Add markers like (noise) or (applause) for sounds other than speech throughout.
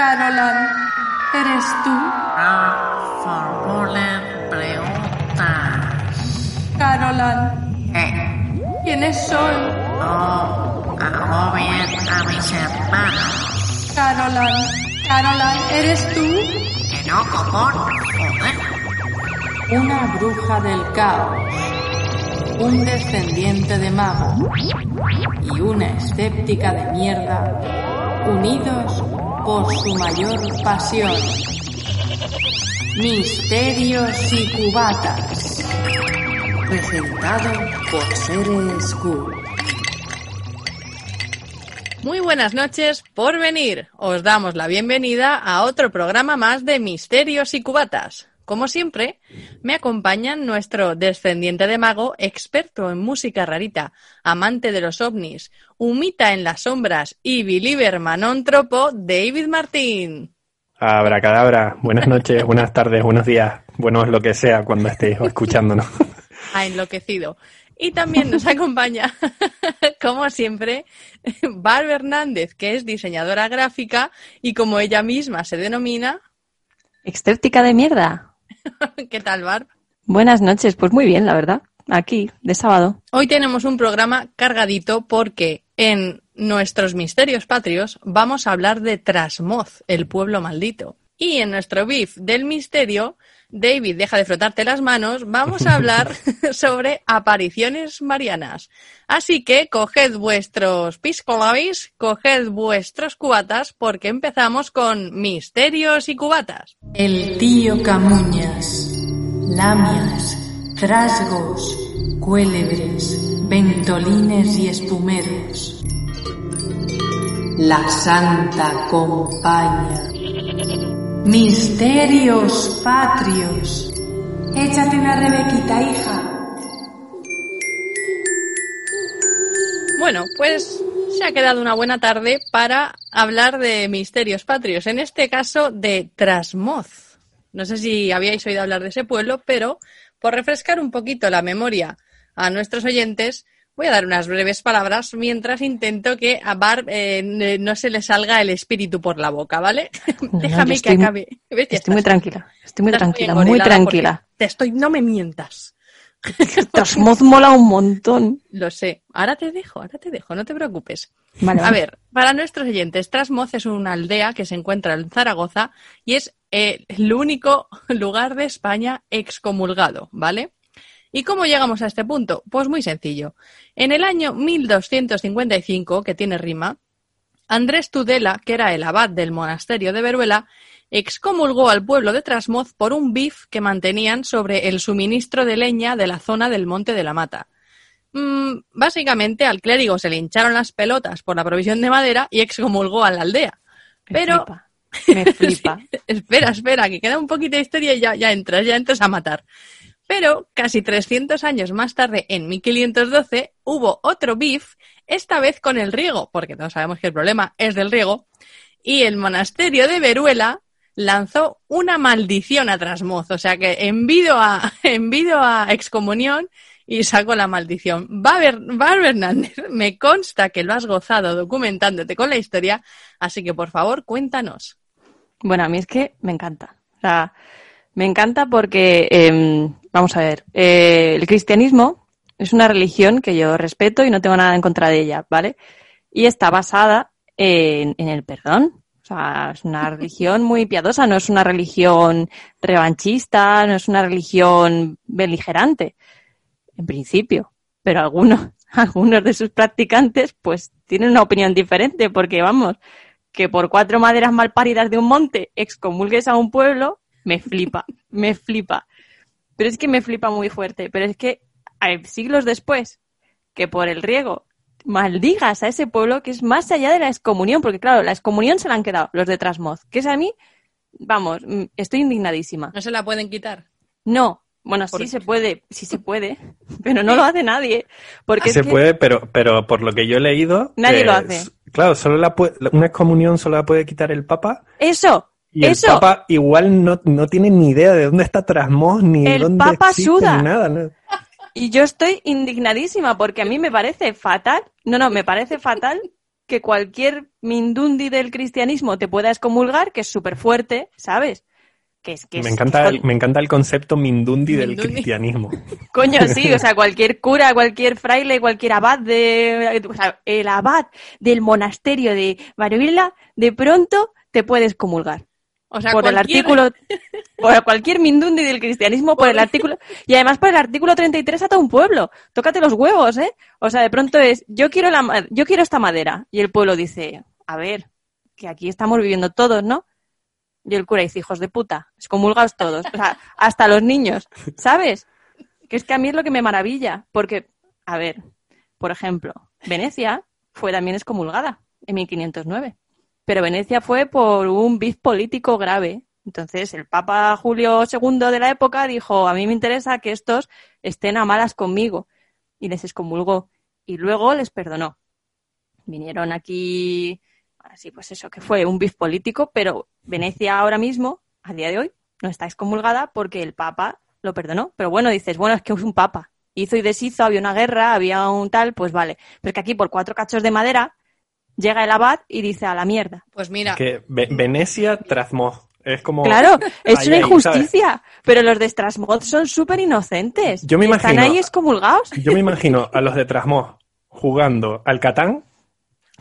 Carolan, ¿eres tú? No formulen preguntas. Carolan, Eh, ¿quiénes son? no agobien a mis hermanos. Carolan, Carolan, ¿eres tú? Que no, cojón. Una bruja del caos, un descendiente de mago y una escéptica de mierda, unidos por su mayor pasión. Misterios y cubatas. Presentado por Seres Cool. Muy buenas noches por venir. Os damos la bienvenida a otro programa más de Misterios y Cubatas. Como siempre, me acompañan nuestro descendiente de mago, experto en música rarita, amante de los ovnis, humita en las sombras y believer manóntropo, David Martín. Abracadabra, buenas noches, buenas tardes, buenos días, buenos lo que sea cuando estéis (laughs) escuchándonos. Ha enloquecido. Y también nos acompaña, (laughs) como siempre, Barb Hernández, que es diseñadora gráfica y como ella misma se denomina, Extéptica de mierda. (laughs) ¿qué tal, Barb? Buenas noches, pues muy bien, la verdad. Aquí, de sábado. Hoy tenemos un programa cargadito porque en nuestros misterios patrios vamos a hablar de Trasmoz, el pueblo maldito. Y en nuestro beef del misterio, David, deja de frotarte las manos, vamos a hablar (laughs) sobre apariciones marianas. Así que coged vuestros piscolabis, coged vuestros cubatas, porque empezamos con misterios y cubatas. El tío Camuñas, lamias, trasgos, cuélebres, ventolines y espumeros. La Santa Compañía. Misterios patrios. Échate una rebequita, hija. Bueno, pues se ha quedado una buena tarde para hablar de misterios patrios, en este caso de Trasmoz. No sé si habíais oído hablar de ese pueblo, pero por refrescar un poquito la memoria a nuestros oyentes, voy a dar unas breves palabras mientras intento que a Barb eh, no se le salga el espíritu por la boca, ¿vale? No, Déjame que acabe. Estoy muy estás- tranquila, estoy muy estás tranquila, muy tranquila. Te estoy, no me mientas. (laughs) Trasmoz mola un montón. Lo sé. Ahora te dejo, ahora te dejo, no te preocupes. Vale, A ver, para nuestros oyentes, Trasmoz es una aldea que se encuentra en Zaragoza y es eh, el único lugar de España excomulgado, ¿vale? ¿Y cómo llegamos a este punto? Pues muy sencillo. En el año 1255, que tiene rima, Andrés Tudela, que era el abad del monasterio de Veruela, excomulgó al pueblo de Trasmoz por un bif que mantenían sobre el suministro de leña de la zona del Monte de la Mata. Mm, básicamente al clérigo se le hincharon las pelotas por la provisión de madera y excomulgó a la aldea. Me Pero, flipa, Me (laughs) flipa. Sí, espera, espera, que queda un poquito de historia y ya, ya entras, ya entras a matar. Pero casi 300 años más tarde, en 1512, hubo otro beef, esta vez con el riego, porque todos sabemos que el problema es del riego, y el monasterio de Veruela lanzó una maldición a Trasmoz, o sea que envido a, (laughs) envido a excomunión y sacó la maldición. Barber Hernández, me consta que lo has gozado documentándote con la historia, así que por favor cuéntanos. Bueno, a mí es que me encanta. O sea, me encanta porque, em, vamos a ver, eh, el cristianismo es una religión que yo respeto y no tengo nada en contra de ella, ¿vale? Y está basada en, en el perdón. O sea, es una (laughs) religión muy piadosa, no es una religión revanchista, no es una religión beligerante, en principio. Pero algunos, (laughs) algunos de sus practicantes, pues, tienen una opinión diferente, porque vamos, que por cuatro maderas mal paridas de un monte excomulgues a un pueblo, me flipa, me flipa. Pero es que me flipa muy fuerte. Pero es que hay siglos después, que por el riego maldigas a ese pueblo que es más allá de la excomunión, porque claro, la excomunión se la han quedado los de Trasmoz, que es a mí, vamos, mm, estoy indignadísima. ¿No se la pueden quitar? No, bueno, ¿Por sí qué? se puede, sí se puede, (laughs) pero no lo hace nadie. Porque es Se que- puede, pero, pero por lo que yo he leído... Nadie eh, lo hace. Claro, solo la puede- una excomunión solo la puede quitar el Papa Eso, y eso. el Papa igual no, no tiene ni idea de dónde está Trasmoz ni El dónde Papa suda. ni nada. ¿no? Y yo estoy indignadísima porque a mí me parece fatal, no, no, me parece fatal que cualquier mindundi del cristianismo te pueda excomulgar, que es súper fuerte, ¿sabes? Que es que Me encanta, el, me encanta el concepto mindundi del cristianismo. (laughs) Coño, sí, o sea, cualquier cura, cualquier fraile, cualquier abad de, o sea, el abad del monasterio de Marivilla, de pronto te puedes comulgar. O sea, por el cualquier- artículo, (laughs) por cualquier mindundi del cristianismo, por el artículo, y además por el artículo 33 a todo un pueblo. Tócate los huevos, ¿eh? O sea, de pronto es, yo quiero la, yo quiero esta madera. Y el pueblo dice, a ver, que aquí estamos viviendo todos, ¿no? Y el cura dice, hijos de puta, excomulgaos todos. O sea, (laughs) hasta los niños, ¿sabes? Que es que a mí es lo que me maravilla. Porque, a ver, por ejemplo, Venecia fue también excomulgada en 1509. Pero Venecia fue por un bif político grave. Entonces, el Papa Julio II de la época dijo, a mí me interesa que estos estén a malas conmigo. Y les excomulgó. Y luego les perdonó. Vinieron aquí, así pues eso, que fue un bif político, pero Venecia ahora mismo, a día de hoy, no está excomulgada porque el Papa lo perdonó. Pero bueno, dices, bueno, es que es un Papa. Hizo y deshizo, había una guerra, había un tal, pues vale. Pero es que aquí por cuatro cachos de madera llega el abad y dice a la mierda. Pues mira, Que Ve- Venecia Trasmoz. Es como. Claro, es Ahí, una injusticia, pero los de Strasmoz son súper inocentes. Yo me Y Están imagino- ahí excomulgados. (laughs) Yo me imagino a los de Trasmoz jugando al Catán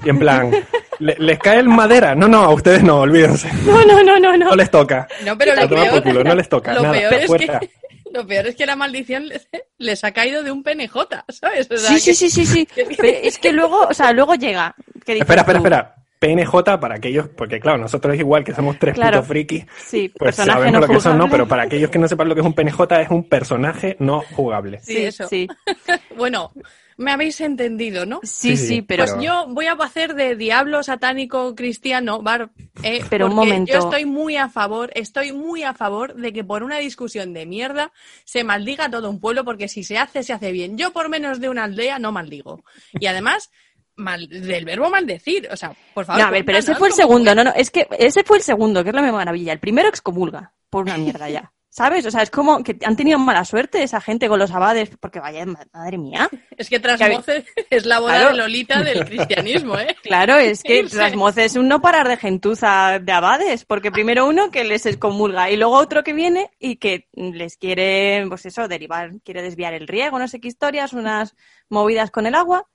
y en plan, (laughs) "Le- ¿les cae el madera? No, no, a ustedes no, olvídense. No, no, no, no, no. No les toca. no, pero lo peor, culo, no les toca. lo nada, peor es fuera. que lo peor es que la maldición les, ha caído de un PNJ, ¿sabes? O sea, Sí, sí, que- sí, sí, sí. (laughs) Pero es que luego, o sea, luego llega. que Espera, espera, tú, espera. PNJ para aquellos, porque claro, nosotros es igual que somos tres Claro. putos frikis, Sí, pues sabemos no lo que son, ¿no? Pero para aquellos que no sepan lo que es un PNJ, es un personaje no jugable. Sí, eso. Sí, (laughs) Bueno, me habéis entendido, ¿no? sí, Sí, pero. Pues yo voy a hacer de diablo satánico cristiano, Bar, eh, Pero un momento. yo estoy muy a favor, estoy muy a favor de que por una discusión de mierda se maldiga a todo un pueblo, porque si se hace, se hace bien. Yo por menos de una aldea no maldigo. Y además, mal, del verbo maldecir, o sea, por favor. No, a ver, pero ese fue el segundo, no, no, es que ese fue el segundo, que es la maravilla. El primero excomulga por una mierda ya. (laughs) ¿Sabes? O sea, es como que han tenido mala suerte esa gente con los abades, porque vaya, ma- madre mía. Es que Trasmoce es la boda Claro. de Lolita del cristianismo, ¿eh? (laughs) Claro, es que. (laughs) Trasmoz es un no parar de gentuza de abades, porque primero uno que les excomulga y luego otro que viene y que les quiere, pues eso, derivar, quiere desviar el riego, no sé qué historias, unas movidas con el agua.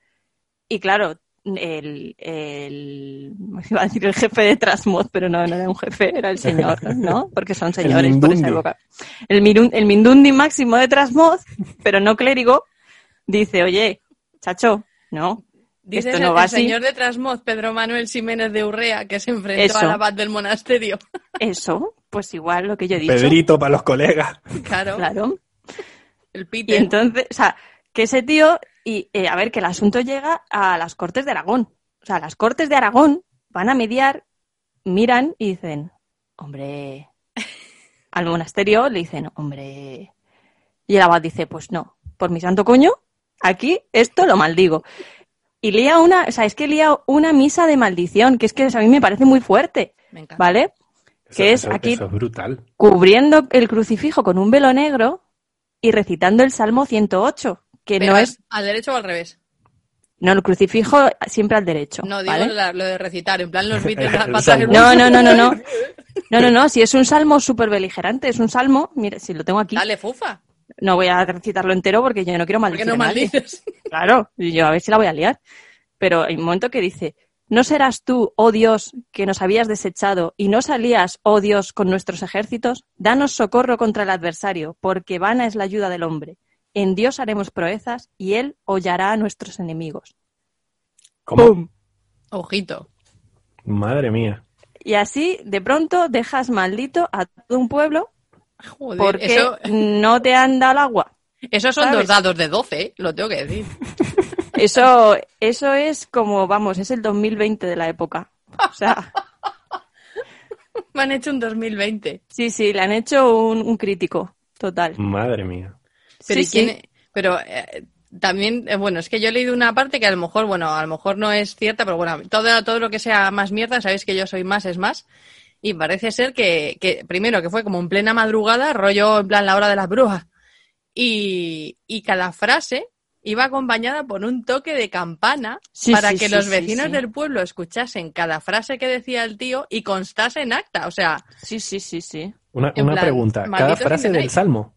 Y claro, el, el (laughs) iba a decir el jefe de Trasmoz, pero no, no era un jefe, era el señor, ¿no? Porque son señores por esa época. El, mirun- el Mindundi máximo de Trasmoz, pero no clérigo, dice, oye, chacho, no, Dice Esto el, no va el así. señor de Trasmoz, Pedro Manuel Ximénez de Urrea, que se enfrentó Eso. al abad del monasterio. (laughs) Eso, pues igual lo que yo he dicho. Pedrito para los colegas. Claro, Claro. el Y Peter. entonces, o sea, que ese tío, y eh, a ver, que el asunto llega a las Cortes de Aragón. O sea, las Cortes de Aragón van a mediar, miran y dicen, hombre, al monasterio le dicen, hombre. Y el abad dice, pues no, por mi santo coño, aquí esto lo maldigo. Y lía una, o sea, es que lía una misa de maldición, que es que a mí me parece muy fuerte, Me encanta. ¿vale? Eso, Que es eso- aquí eso es brutal. cubriendo el crucifijo con un velo negro y recitando el Salmo 108, que Pero no es al derecho o al revés. no, el crucifijo siempre al derecho. No, digo ¿vale? la- lo de recitar, en plan los (laughs) Beatles, No, no, no, no, no. (laughs) No, no, no, si es un salmo súper beligerante, es un salmo, mire, si lo tengo aquí, Dale, fufa. no voy a recitarlo entero porque yo no quiero ¿Por qué maldecir no maldices? (laughs) Claro, yo a ver si la voy a liar. Pero hay un momento que dice, ¿no serás tú, oh Dios, que nos habías desechado y no salías, oh Dios, con nuestros ejércitos? Danos socorro contra el adversario, porque vana es la ayuda del hombre. En Dios haremos proezas y Él hollará a nuestros enemigos. ¿Cómo? ¡Pum! Ojito. Madre mía. Y así, de pronto, dejas maldito a todo un pueblo Joder, porque eso, no te han dado el agua. esos son ¿sabes? dos dados de 12, ¿eh? lo tengo que decir. (laughs) Eso, eso es como, vamos, es el 2020 de la época. O sea, (laughs) Me han hecho un 2020. sí, sí, le han hecho un, un crítico, total. Madre mía. Pero, Sí, ¿y quién- sí. pero eh, también, eh, bueno, es que yo he leído una parte que a lo mejor, bueno, a lo mejor no es cierta, pero bueno, todo, todo lo que sea más mierda, sabéis que yo soy más es más. Y parece ser que, que primero, que fue como en plena madrugada, rollo en plan la hora de las brujas. Y, y cada frase iba acompañada por un toque de campana Sí, para sí, que sí, los vecinos sí. del pueblo escuchasen cada frase que decía el tío y constase en acta. O sea, Sí, sí, sí, sí. Una, una plan, pregunta. Cada frase del salmo.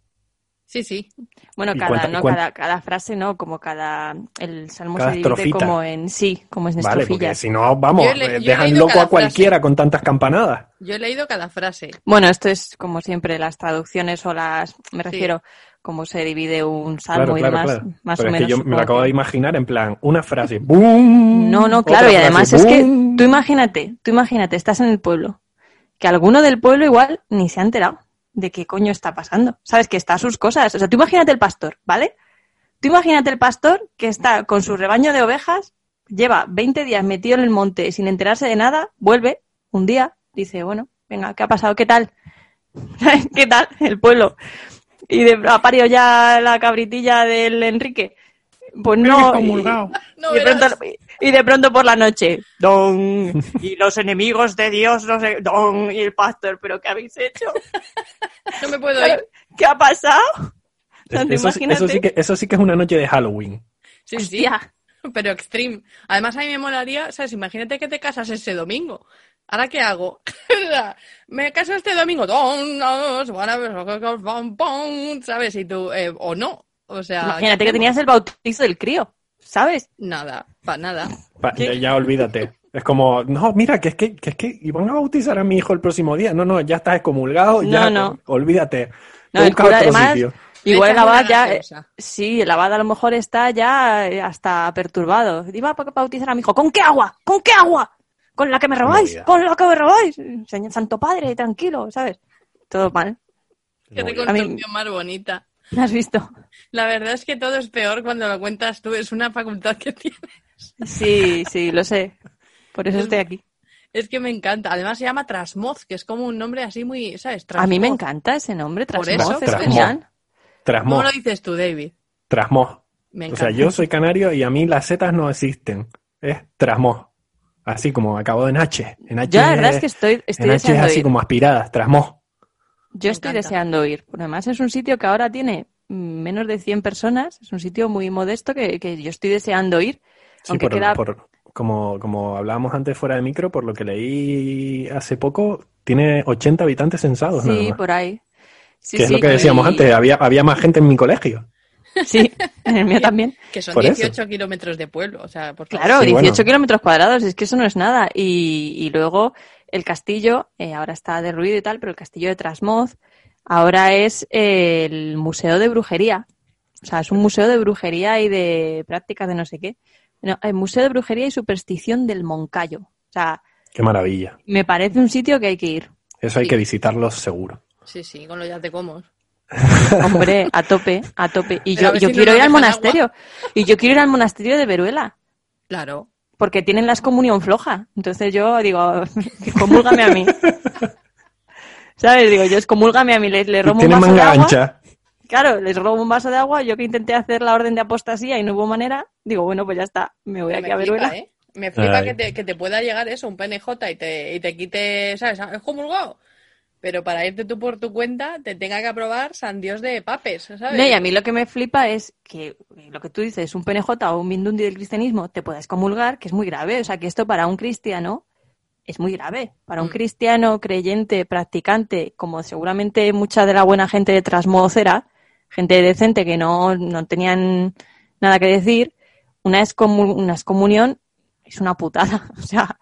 Sí, sí. Bueno, ¿Y cada, cuánta- no, cuánta- cada, cada frase no, como cada... El salmo Cada se divide estrofita. como en... Sí, como en Vale, porque si no, vamos, le- dejan loco a cualquiera con tantas campanadas. Yo he leído cada frase. Bueno, esto es como siempre las traducciones o las... Me Sí. refiero cómo se divide un salmo Claro, y claro, demás. claro. Más Pero o es menos. que yo me lo acabo de imaginar en plan, una frase, ¡boom! No, no, claro, y frase, además es que tú imagínate, tú imagínate, estás en el pueblo, que alguno del pueblo igual ni se ha enterado de qué coño está pasando. Sabes que está a sus cosas. O sea, tú imagínate el pastor, ¿vale? Tú imagínate el pastor que está con su rebaño de ovejas, lleva 20 días metido en el monte sin enterarse de nada, vuelve un día, dice, bueno, venga, ¿qué ha pasado? ¿Qué tal? (laughs) ¿Qué tal? El pueblo. Y de, ha parido ya la cabritilla del Enrique. Pues no. (laughs) y- No y, de pronto, y de pronto por la noche, don, (laughs) y los enemigos de Dios, no sé, don, y el pastor, ¿pero qué habéis hecho? No me puedo ir. ¿Qué ha pasado? Eso, sí- imagínate. eso sí que, eso sí que es una noche de Halloween. Sí, sí. (laughs) Pero extreme. Además, a mí me molaría, ¿sabes? Imagínate que te casas ese domingo. ¿Ahora qué hago? (laughs) me caso este domingo. Pom, ¿Sabes? Y tú, eh, o no. O sea, Imagínate ¿qué que tenías el bautizo del crío, ¿sabes? Nada, para nada. Pa- ya, ya olvídate. Es como, no, mira, que es que, que es que iban a bautizar a mi hijo el próximo día. No, no, ya estás excomulgado, No, ya, no. olvídate. No, Te el cura otro además, sitio. igual el abad ya, gaseosa. sí, el abad a lo mejor está ya eh, hasta perturbado. Iba a bautizar a mi hijo, ¿con qué agua? ¿Con qué agua? ¿Con la que me robáis? Movida. ¿Con la que me robáis? Señor Santo Padre, tranquilo, ¿sabes? Todo mal. Bien. reconstrucción más bonita. ¿Lo has visto? La verdad es que todo es peor cuando lo cuentas tú. Es una facultad que (laughs) tienes. Sí, sí, lo sé. Por eso estoy aquí. Es que me encanta. Además se llama Trasmoz, que es como un nombre así muy, ¿sabes? A mí me Trasmoz. encanta ese nombre, Por Trasmoz, eso, es Trasmoz. genial. ¿Cómo Trasmoz, lo dices tú, David? trasmoz. Me O encanta. sea, yo soy canario y a mí las zetas no existen. Es trasmoz. Así como acabado en H. En H Yo la verdad es que estoy, estoy en H es deseando así ir. como aspiradas, trasmoz. Yo Me estoy encanta. deseando ir. Porque además es un sitio que ahora tiene menos de 100 personas. Es un sitio muy modesto que, que yo estoy deseando ir. Sí, Aunque por, queda... por- como, como hablábamos antes fuera de micro, por lo que leí hace poco, tiene 80 habitantes censados nada Sí, más. por ahí. Sí, que es lo que decíamos y- antes, había, había más gente en mi colegio. (laughs) Sí, en el mío también. Que son Por eso. 18 kilómetros de pueblo. O sea, por. Claro, Sí, 18 bueno. kilómetros cuadrados, es que eso no es nada. Y, y luego el castillo, eh, ahora está derruido y tal, pero el castillo de Trasmoz ahora es eh, el museo de brujería. O sea, es un museo de brujería y de prácticas de no sé qué. No, el Museo de Brujería y Superstición del Moncayo. O sea, Qué maravilla. me parece un sitio que hay que ir. Eso hay Sí. que visitarlo seguro. Sí, sí, con lo ya te como. (laughs) (laughs) Hombre, a tope, a tope. Y Pero yo, si quiero ir al monasterio. Y yo quiero ir al monasterio de Veruela. Claro. Porque tienen la excomunión floja. Entonces yo digo, (laughs) comúlgame a mí. (laughs) ¿Sabes? Digo, yo excomúlgame a mí, les, les robo un vaso de manga agua. ancha. Claro, les robo un vaso de agua. Yo que intenté hacer la orden de apostasía y no hubo manera, digo, bueno, pues ya está, me voy Me aquí a flipa, Veruela. ¿eh? Me flipa que te, que te pueda llegar eso, un PNJ y te, y te quite, ¿sabes? Es comulgado. Pero para irte tú por tu cuenta, te tenga que aprobar San Dios de papes, ¿sabes? No, y a mí lo que me flipa es que lo que tú dices, un PNJ o un Mindundi del cristianismo, te puedes comulgar, que es muy grave. O sea, que esto para un cristiano es muy grave. Para un Mm. cristiano creyente, practicante, como seguramente mucha de la buena gente de Trasmoz era, gente decente que no, no tenían nada que decir, una, una excomunión es una putada. (laughs) O sea,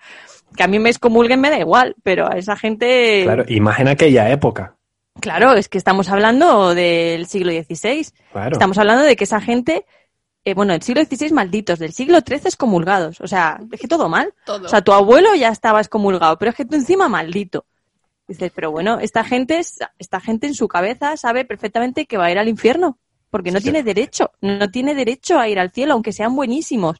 que a mí me excomulguen me da igual, pero a esa gente... Claro, en aquella época. Claro, es que estamos hablando del siglo XVI. Claro. Estamos hablando de que esa gente, eh, bueno, del siglo XVI malditos, del siglo XIII excomulgados. O sea, es que todo mal. Todo. O sea, tu abuelo ya estaba excomulgado, pero es que tú encima maldito. Dices, pero bueno, esta gente, es- esta gente en su cabeza sabe perfectamente que va a ir al infierno, porque no Sí, sí. tiene derecho, no tiene derecho a ir al cielo, aunque sean buenísimos.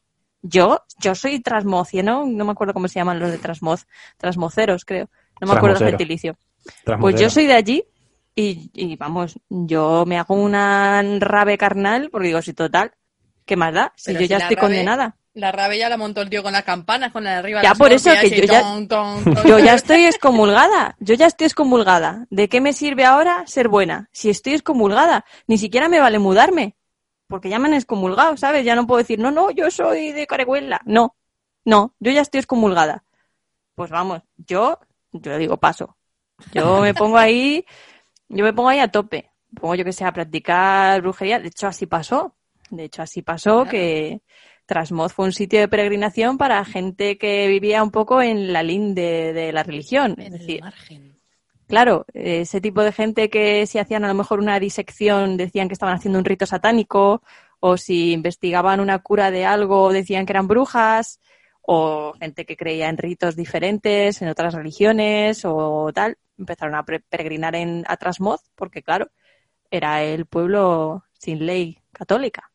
Yo, yo soy trasmocieno, no me acuerdo cómo se llaman los de trasmoz, trasmoceros, creo. No me acuerdo el gentilicio. Pues yo soy de allí y, y, vamos, yo me hago una rave carnal porque digo, si total, ¿qué más da? Si Pero yo si ya estoy rave- condenada. La rave ya la montó el tío con las campanas, con la de arriba. Ya, por eso que yo ya- ton, ton, ton. Yo ya estoy excomulgada, yo ya estoy excomulgada. ¿De qué me sirve ahora ser buena? Si estoy excomulgada, ni siquiera me vale mudarme. Porque ya me han excomulgado, ¿sabes? Ya no puedo decir, no, no, yo soy de Carehuela. No, no, yo ya estoy excomulgada. Pues vamos, yo, yo digo paso. Yo (laughs) me pongo ahí, yo me pongo ahí a tope. Me Pongo yo que sé, a practicar brujería. De hecho, así pasó. De hecho, así pasó que Trasmoz fue un sitio de peregrinación para gente que vivía un poco en la linde de la religión. En Es el decir, margen. Claro, ese tipo de gente que si hacían a lo mejor una disección decían que estaban haciendo un rito satánico, o si investigaban una cura de algo decían que eran brujas, o gente que creía en ritos diferentes, en otras religiones o tal, empezaron a peregrinar en a Trasmoz porque claro, era el pueblo sin ley católica.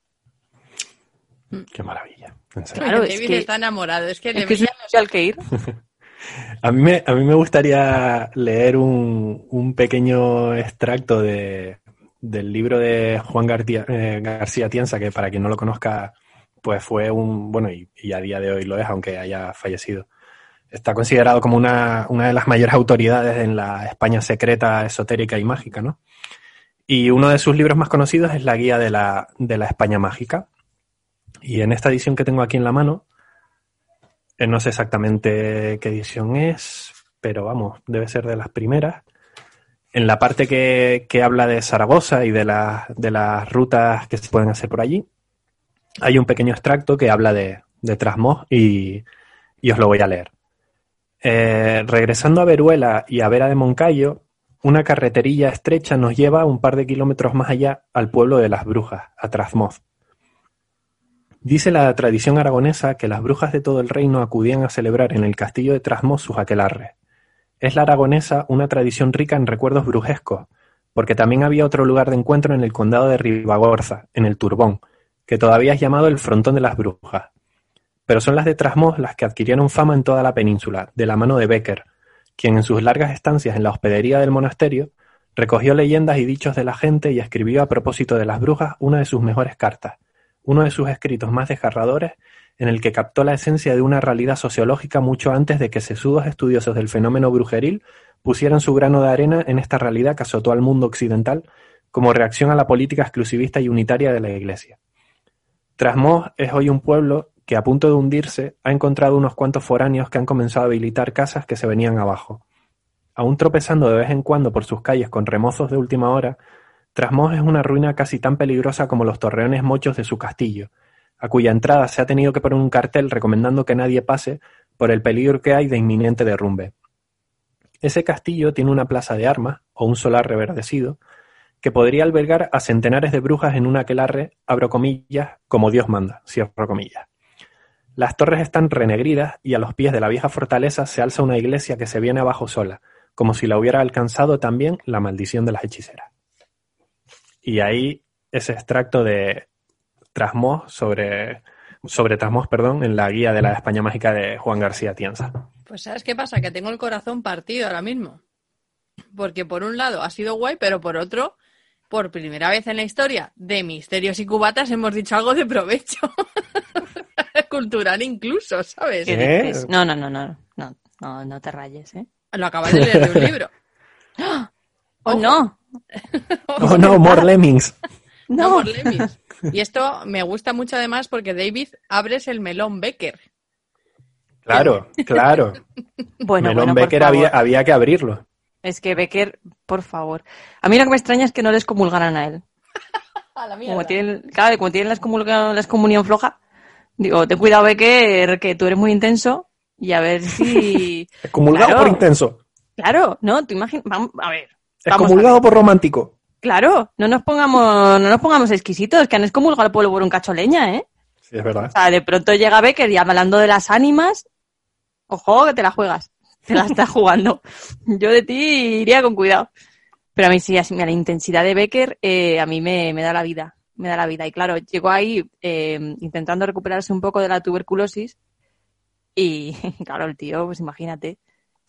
Qué maravilla. Claro, es David que- está enamorado. Es que, Es le que es al que ir. (laughs) A mí me, a mí me gustaría leer un, un pequeño extracto de, del libro de Juan García, eh, García Tienza, que para quien no lo conozca, pues fue un, bueno, y, y a día de hoy lo es, aunque haya fallecido. Está considerado como una, una de las mayores autoridades en la España secreta, esotérica y mágica, ¿no? Y uno de sus libros más conocidos es la Guía de la, de la España Mágica. Y en esta edición que tengo aquí en la mano, No sé exactamente qué edición es, pero vamos, debe ser de las primeras. En la parte que, que habla de Zaragoza y de, la- de las rutas que se pueden hacer por allí, hay un pequeño extracto que habla de, de Trasmoz y, y os lo voy a leer. Eh, regresando a Veruela y a Vera de Moncayo, una carreterilla estrecha nos lleva un par de kilómetros más allá al pueblo de las Brujas, a Trasmoz. Dice la tradición aragonesa que las brujas de todo el reino acudían a celebrar en el castillo de Trasmoz sus aquelarres. Es la aragonesa una tradición rica en recuerdos brujescos, porque también había otro lugar de encuentro en el condado de Ribagorza, en el Turbón, que todavía es llamado el Frontón de las Brujas. Pero son las de Trasmoz las que adquirieron fama en toda la península, de la mano de Becker, quien en sus largas estancias en la hospedería del monasterio recogió leyendas y dichos de la gente y escribió a propósito de las brujas una de sus mejores cartas, uno de sus escritos más desgarradores en el que captó la esencia de una realidad sociológica mucho antes de que sesudos estudiosos del fenómeno brujeril pusieran su grano de arena en esta realidad que azotó al mundo occidental como reacción a la política exclusivista y unitaria de la Iglesia. Trasmoz es hoy un pueblo que a punto de hundirse ha encontrado unos cuantos foráneos que han comenzado a habilitar casas que se venían abajo. Aún tropezando de vez en cuando por sus calles con remozos de última hora, Trasmoz es una ruina casi tan peligrosa como los torreones mochos de su castillo, a cuya entrada se ha tenido que poner un cartel recomendando que nadie pase por el peligro que hay de inminente derrumbe. Ese castillo tiene una plaza de armas, o un solar reverdecido, que podría albergar a centenares de brujas en un aquelarre, abro comillas, como Dios manda, cierro comillas. Las torres están renegridas y a los pies de la vieja fortaleza se alza una iglesia que se viene abajo sola, como si la hubiera alcanzado también la maldición de las hechiceras. Y ahí ese extracto de Trasmoz sobre, sobre Trasmoz, perdón, en la guía de la España Mágica de Juan García Tienza. Pues ¿sabes qué pasa? Que tengo el corazón partido ahora mismo. Porque por un lado ha sido guay, pero por otro, por primera vez en la historia de Misterios y Cubatas hemos dicho algo de provecho. (laughs) Cultural incluso, ¿sabes? ¿Qué dices? No, no, no, no, no, no, no te rayes, ¿eh? Lo acabas de leer de un (laughs) libro. ¡Oh, no! (laughs) Oh no, more (laughs) lemmings. No, ¡No! por Lemmings. Y esto me gusta mucho además porque David abres el melón Becker. Claro, claro. (laughs) Bueno, Melón bueno, Becker había, había que abrirlo. Es que Becker, por favor. A mí lo que me extraña es que no les comulgaran a él. A la Como tienen, claro, como tienen la la excomunión floja, digo, ten cuidado, Becker, que tú eres muy intenso y a ver si... Excomulgado Claro. por intenso. Claro, ¿no? Tú imaginas... Vamos, a ver. Excomulgado por romántico. Claro, no nos pongamos, no nos pongamos exquisitos, que han excomulgado al pueblo por un cacho leña, ¿eh? Sí, es verdad. O sea, de pronto llega Becker y hablando de las ánimas, ojo que te la juegas, te la estás (laughs) jugando. Yo de ti iría con cuidado. Pero a mí sí, así, mira, la intensidad de Becker eh, a mí me, me da la vida, me da la vida. Y claro, llegó ahí eh, intentando recuperarse un poco de la tuberculosis y (laughs) claro, el tío, pues imagínate,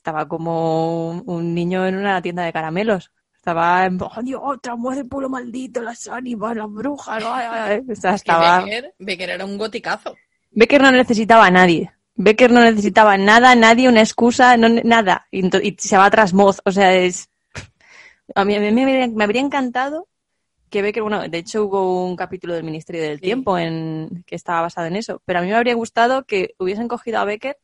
estaba como un, un niño en una tienda de caramelos. Estaba en, oh, Dios, otra mujer del pueblo maldito, las ánimas, las brujas. ay, ay, ay". O sea, estaba... Becker, Becker era un goticazo. Becker no necesitaba a nadie. Becker no necesitaba nada, nadie, una excusa, no, nada. Y, se va tras Moz. O sea, es. A mí, a mí me, habría, me habría encantado que Becker, bueno, de hecho hubo un capítulo del Ministerio del Sí. Tiempo en que estaba basado en eso, pero a mí me habría gustado que hubiesen cogido a Becker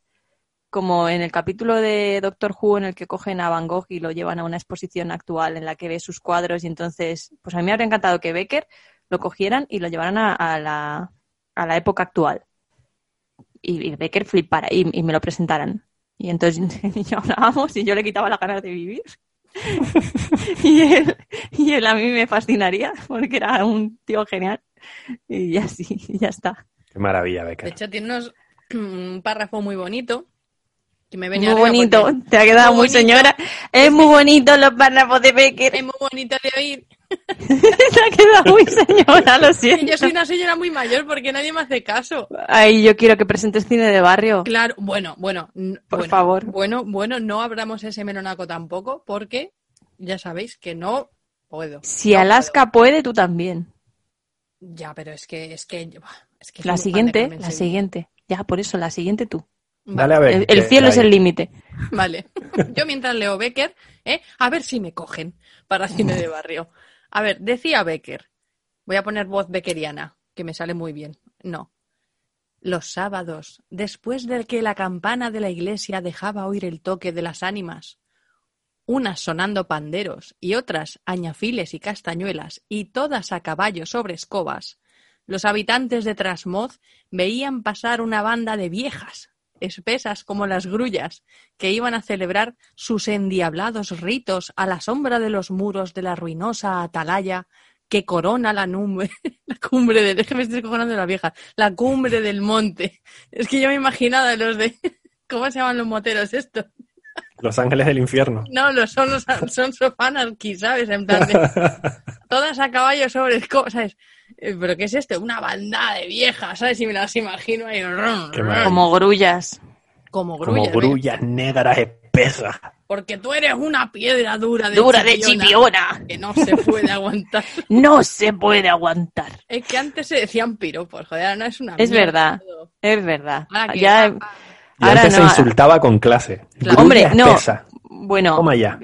como en el capítulo de Doctor Who en el que cogen a Van Gogh y lo llevan a una exposición actual en la que ve sus cuadros y entonces, pues a mí me habría encantado que Becker lo cogieran y lo llevaran a, a la, a la época actual. Y, y Becker flipara y, y me lo presentaran. Y entonces (laughs) y yo hablábamos y yo le quitaba las ganas de vivir. (laughs) y, él, y él a mí me fascinaría porque era un tío genial. Y ya sí, y ya está. Qué maravilla, De Becker. hecho, tiene unos, (clears throat) un párrafo muy bonito que me Muy venía bonito, porque te ha quedado muy, señora. Es muy bonito los párrafos de Becker. Es muy bonito de oír. (laughs) te ha quedado muy señora, lo siento. yo soy una señora muy mayor porque nadie me hace caso. Ay, yo quiero que presentes cine de barrio. Claro, bueno, bueno. Por bueno, favor. Bueno, bueno, no abramos ese melonaco tampoco porque ya sabéis que no puedo. Si No Alaska puede, tú también. Ya, pero es que, es que, es que La siguiente, la siguiente. Ya, por eso, la siguiente tú. Dale a ver. El, cielo es el límite. (laughs) Vale. Yo mientras leo Becker, ¿eh? a ver si me cogen para cine de barrio. A ver, decía Becker. Voy a poner voz beckeriana, que me sale muy bien. No. Los sábados, después de que la campana de la iglesia dejaba oír el toque de las ánimas, unas sonando panderos y otras añafiles y castañuelas, y todas a caballo sobre escobas, los habitantes de Trasmoz veían pasar una banda de viejas, espesas como las grullas, que iban a celebrar sus endiablados ritos a la sombra de los muros de la ruinosa atalaya que corona la nube, (laughs) la cumbre del, es que me estoy cojonando la vieja, la cumbre del monte. Es que yo me he imaginado a los de, (laughs) ¿cómo se llaman los moteros estos? Los ángeles del infierno. No, los son los (laughs) son sofanarchy, ¿sabes? En plan de, (laughs) todas a caballo sobre ¿sabes? Eh, ¿Pero qué es esto? Una bandada de viejas, ¿sabes? Y me las imagino ahí. rum, maravilla. Como grullas. como Como grullas. grullas negras espesas. Porque tú eres una piedra dura de Dura de chipiona que no se puede aguantar. (laughs) No se puede aguantar. Es que antes se decían piropos, joder, no es una Es mierda verdad. todo. Es verdad. Ahora que- Ya, Y Ahora antes no, se insultaba con clase. Claro. Hombre, no. bueno, Toma ya.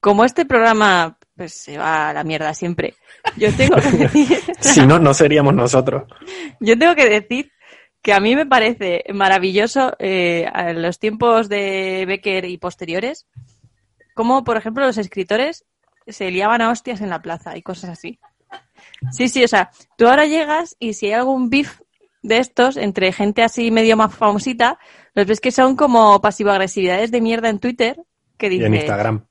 como, este programa pues se va a la mierda siempre. Yo tengo que (laughs) decir, Si no, no seríamos nosotros. (laughs) yo tengo que decir que a mí me parece maravilloso eh, a los tiempos de Becker y posteriores, como por ejemplo los escritores se liaban a hostias en la plaza y cosas así. Sí, sí, o sea, tú ahora llegas y si hay algún beef de estos entre gente así medio más famosita, los ves que son como pasivo-agresividades de mierda en Twitter que Y dices... en Instagram.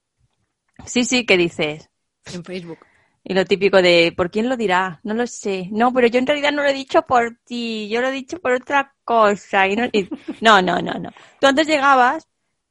Sí, sí, que dices. En Facebook. Y lo típico de, ¿por quién lo dirá? No lo sé. No, pero yo en realidad no lo he dicho por ti, yo lo he dicho por otra cosa. Y no, y- no, no, no, no. Tú antes llegabas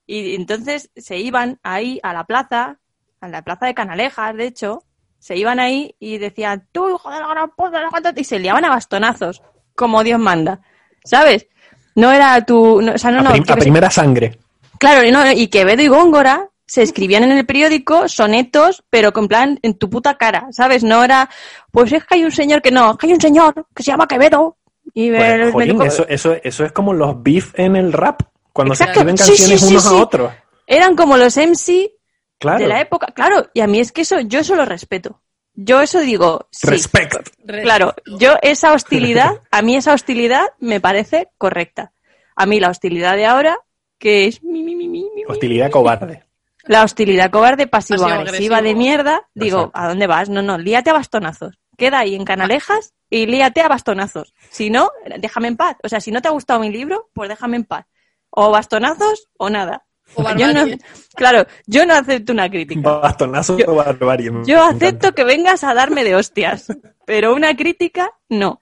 y entonces se iban ahí a la plaza, a la plaza de Canalejas, de hecho, se iban ahí y decían, tú, hijo de la gran puta, la gran-", y se liaban a bastonazos, como Dios manda. ¿Sabes? No era tu, no, o sea, no, a, prim- a primera sangre. Claro, y, no, y Quevedo y Góngora se escribían en el periódico sonetos, pero con plan en tu puta cara, ¿sabes? No era, pues es que hay un señor que no, es que hay un señor que se llama Quevedo. Y Pues, el jolín, eso, eso, eso es como los beef en el rap. Cuando Exacto. se escriben canciones sí, sí, unos sí. a otros. eran como los MC Claro. de la época. Claro, y a mí es que eso, yo eso lo respeto. Yo eso digo, sí. Respect. Claro, yo esa hostilidad, a mí esa hostilidad me parece correcta. A mí la hostilidad de ahora, que es mi, mi, mi, mi, mi, mi, Hostilidad cobarde. La hostilidad cobarde, pasivo-agresiva de mierda. Digo. ¿a dónde vas? No, no, líate a bastonazos. Queda ahí en Canalejas y líate a bastonazos. Si no, déjame en paz. O sea, si no te ha gustado mi libro, pues déjame en paz. O bastonazos o nada. O (laughs) Yo no, (laughs) claro, yo no acepto una crítica. Bastonazo Yo- o barbarie. Yo acepto que vengas a darme de hostias, pero una crítica, no.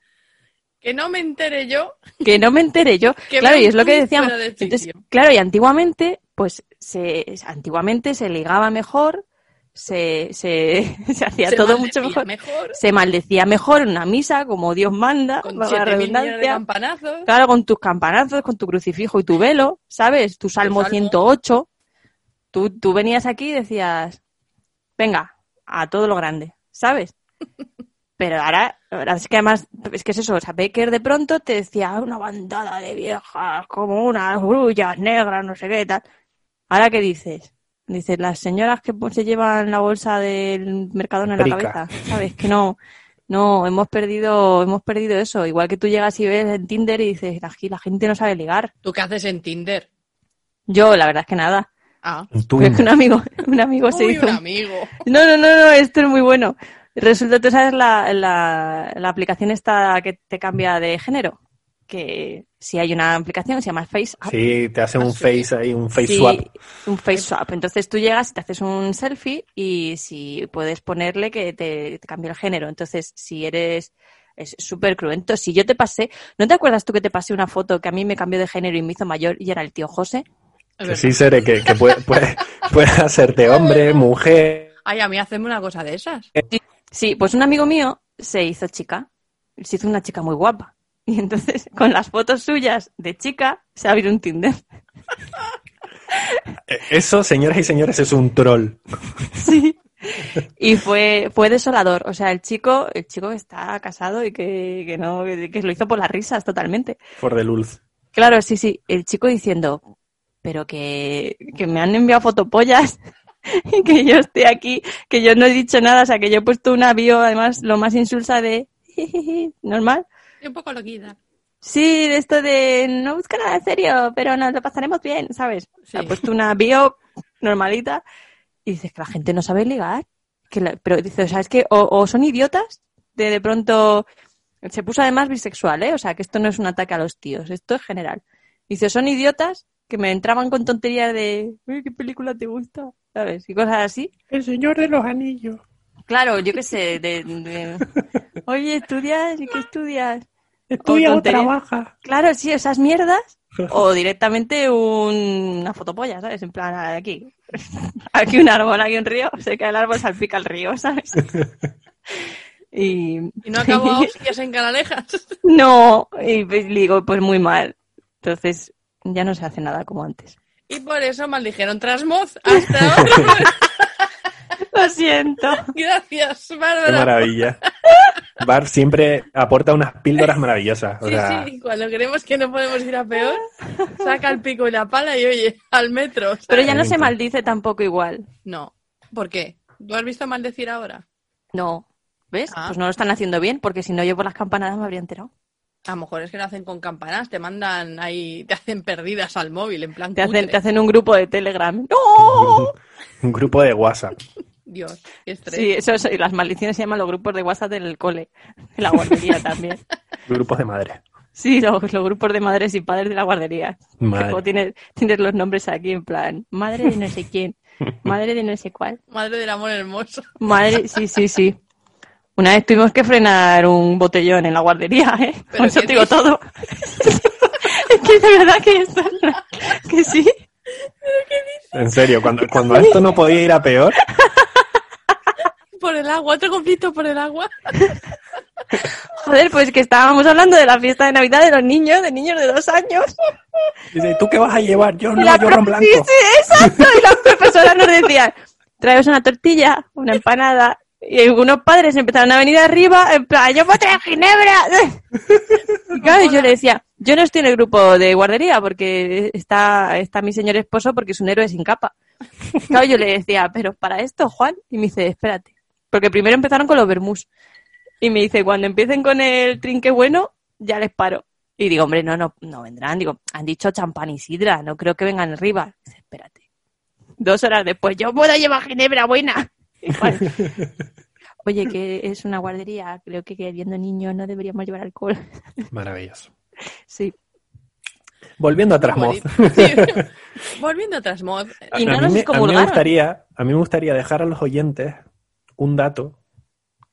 Que no me entere yo. que no me enteré yo. Que claro, y es lo que decíamos. Entonces, claro, y antiguamente, pues, se, antiguamente se ligaba mejor, se, se, (laughs) se hacía Se todo mucho mejor. mejor. Se maldecía mejor en una misa, como Dios manda, Con la 7.000 millones de redundancia. campanazos. Claro, con tus campanazos, con tu crucifijo y tu velo, ¿sabes? Tu salmo salmo. 108. Tú, tú venías aquí y decías, venga, a todo lo grande, ¿sabes? (laughs) Pero ahora, ahora es que además, es que es eso, o sea, Becker de pronto te decía una bandada de viejas, como unas grullas negras, no sé qué tal. Ahora qué dices, Dice, las señoras que pues, se llevan la bolsa del Mercadona en la cabeza, ¿sabes? Que no, no, hemos perdido, hemos perdido eso. Igual que tú llegas y ves en Tinder y dices, aquí la gente no sabe ligar. ¿Tú qué haces en Tinder? Yo, la verdad es que nada. Ah, Pero es que un amigo, (laughs) un amigo se uy, hizo un un- amigo. No, no, no, no, esto es muy bueno. Resulta, tú sabes la, la, la aplicación esta que te cambia de género. Que si hay una aplicación que se llama Face App. sí, te hacen un face ahí, un face Sí, swap. Un face swap. Entonces tú llegas y te haces un selfie y si puedes ponerle que te, te cambie el género. Entonces, si eres es súper cruento. Si yo te pasé, ¿no te acuerdas tú que te pasé una foto que a mí me cambió de género y me hizo mayor y era el tío José? Que sí, Sere, que, que puede, puede, puede hacerte hombre, mujer. Ay, a mí haceme una cosa de esas. Sí, pues un amigo mío se hizo chica. Se hizo una chica muy guapa. (laughs) Y entonces, con las fotos suyas de chica, se abrió un Tinder. (laughs) Eh, Eso, señoras y señores, es un troll. (laughs) Sí. Y fue, fue desolador. O sea, el chico, el chico que está casado y que, que no, que, lo hizo por las risas totalmente. For the lulz. Claro, sí, sí. El chico diciendo, pero que, que me han enviado fotopollas y que yo estoy aquí, que yo no he dicho nada. O sea, que yo he puesto una bio, además, lo más insulsa de normal. Un poco loquita. Sí, de esto de no busca nada en serio, pero nos lo pasaremos bien, ¿sabes? O sea, Sí. ha puesto una bio normalita y dices que la gente no sabe ligar. Que la- pero dices, o sea, es que o, o son idiotas de de pronto... Se puso además bisexual, ¿eh? O sea, que esto no es un ataque a los tíos, esto es general. Dice, son idiotas que me entraban con tonterías de, "Uy, ¿qué película te gusta? ¿Sabes? Y cosas así. El señor de los anillos. Claro, yo qué sé, de, de, oye, ¿estudias? ¿Y qué estudias? (laughs) Estudia o tontería. trabaja. Claro, sí, esas mierdas. O directamente un- una fotopolla, ¿sabes? En plan, aquí. (laughs) Aquí un árbol, aquí un río. Se cae el árbol, salpica el río, ¿sabes? (laughs) Y, Y no acabo a hostias en canalejas. no, y pues, digo, pues muy mal. Entonces, ya no se hace nada como antes. Y por eso maldijeron Trasmoz. Hasta ahora. (laughs) Lo siento. Gracias, Qué Bárbara. maravilla. Bar siempre aporta unas píldoras maravillosas. O Sí, sea, sí, cuando creemos que no podemos ir a peor, saca el pico y la pala y oye, al metro. ¿sabes? Pero ya no se maldice tampoco igual. No. ¿Por qué? ¿Tú has visto maldecir ahora? No. ¿Ves? Ah. Pues no lo están haciendo bien, porque si no yo por las campanadas me habría enterado. A lo mejor es que lo hacen con campanas, te mandan ahí, te hacen perdidas al móvil, en plan Te hacen, te hacen un grupo de Telegram. (laughs) ¡No! un grupo de WhatsApp. Dios, qué estrés. Sí, eso, eso, y las maldiciones se llaman los grupos de WhatsApp del cole, de la guardería (laughs) también. Grupos de madre. Sí, los, los grupos de madres y padres de la guardería. Madre. Tienes, tienes los nombres aquí en plan, madre de no sé quién, madre de no sé cuál. (laughs) Madre del amor hermoso. Madre, sí, sí, sí. Una vez tuvimos que frenar un botellón en la guardería, ¿eh? ¿Pero Con eso qué te digo dices? todo. (laughs) es que de verdad que esto, que sí. En serio, cuando, cuando esto no podía ir a peor, Por el agua, otro conflicto por el agua. (laughs) Joder, pues que estábamos hablando de la fiesta de Navidad de los niños, de niños de dos años. dice, ¿tú qué vas a llevar? Yo Y (laughs) no, la yo ron blanco. Sí, sí, exacto. Y las profesoras nos decían, traes una tortilla, una empanada. Y algunos padres empezaron a venir arriba, en plan, yo voy a traer ginebra. (laughs) Y claro, yo le decía, yo no estoy en el grupo de guardería porque está, está mi señor esposo porque es un héroe sin capa. Claro, yo le decía, pero para esto, Juan. Y me dice, espérate. Porque primero empezaron con los vermús. Y me dice, cuando empiecen con el trinque bueno, ya les paro. Y digo, hombre, no, no, no vendrán. Digo, han dicho champán y sidra, no creo que vengan arriba. Dice, espérate. Dos horas después, yo puedo llevar ginebra buena. (laughs) Juan, (laughs) Oye, que es una guardería, creo que viendo niños no deberíamos llevar alcohol. (laughs) Maravilloso. Sí. Volviendo a Trasmoz. Sí. Volviendo a Trasmoz. Y no a, nos mí me, a mí me gustaría, a mí me gustaría dejar a los oyentes un dato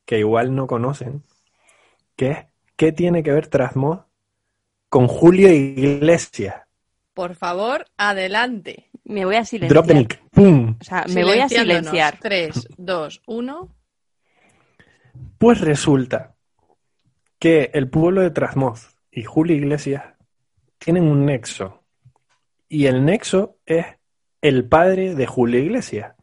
que igual no conocen, que es qué tiene que ver Trasmoz con Julio Iglesias. Por favor, adelante. Me voy a silenciar. Drop the nick. ¡Pum! O sea, me voy a silenciar. 3, 2, 1. Pues resulta que el pueblo de Trasmoz y Julio Iglesias tienen un nexo. Y el nexo es el padre de Julio Iglesias,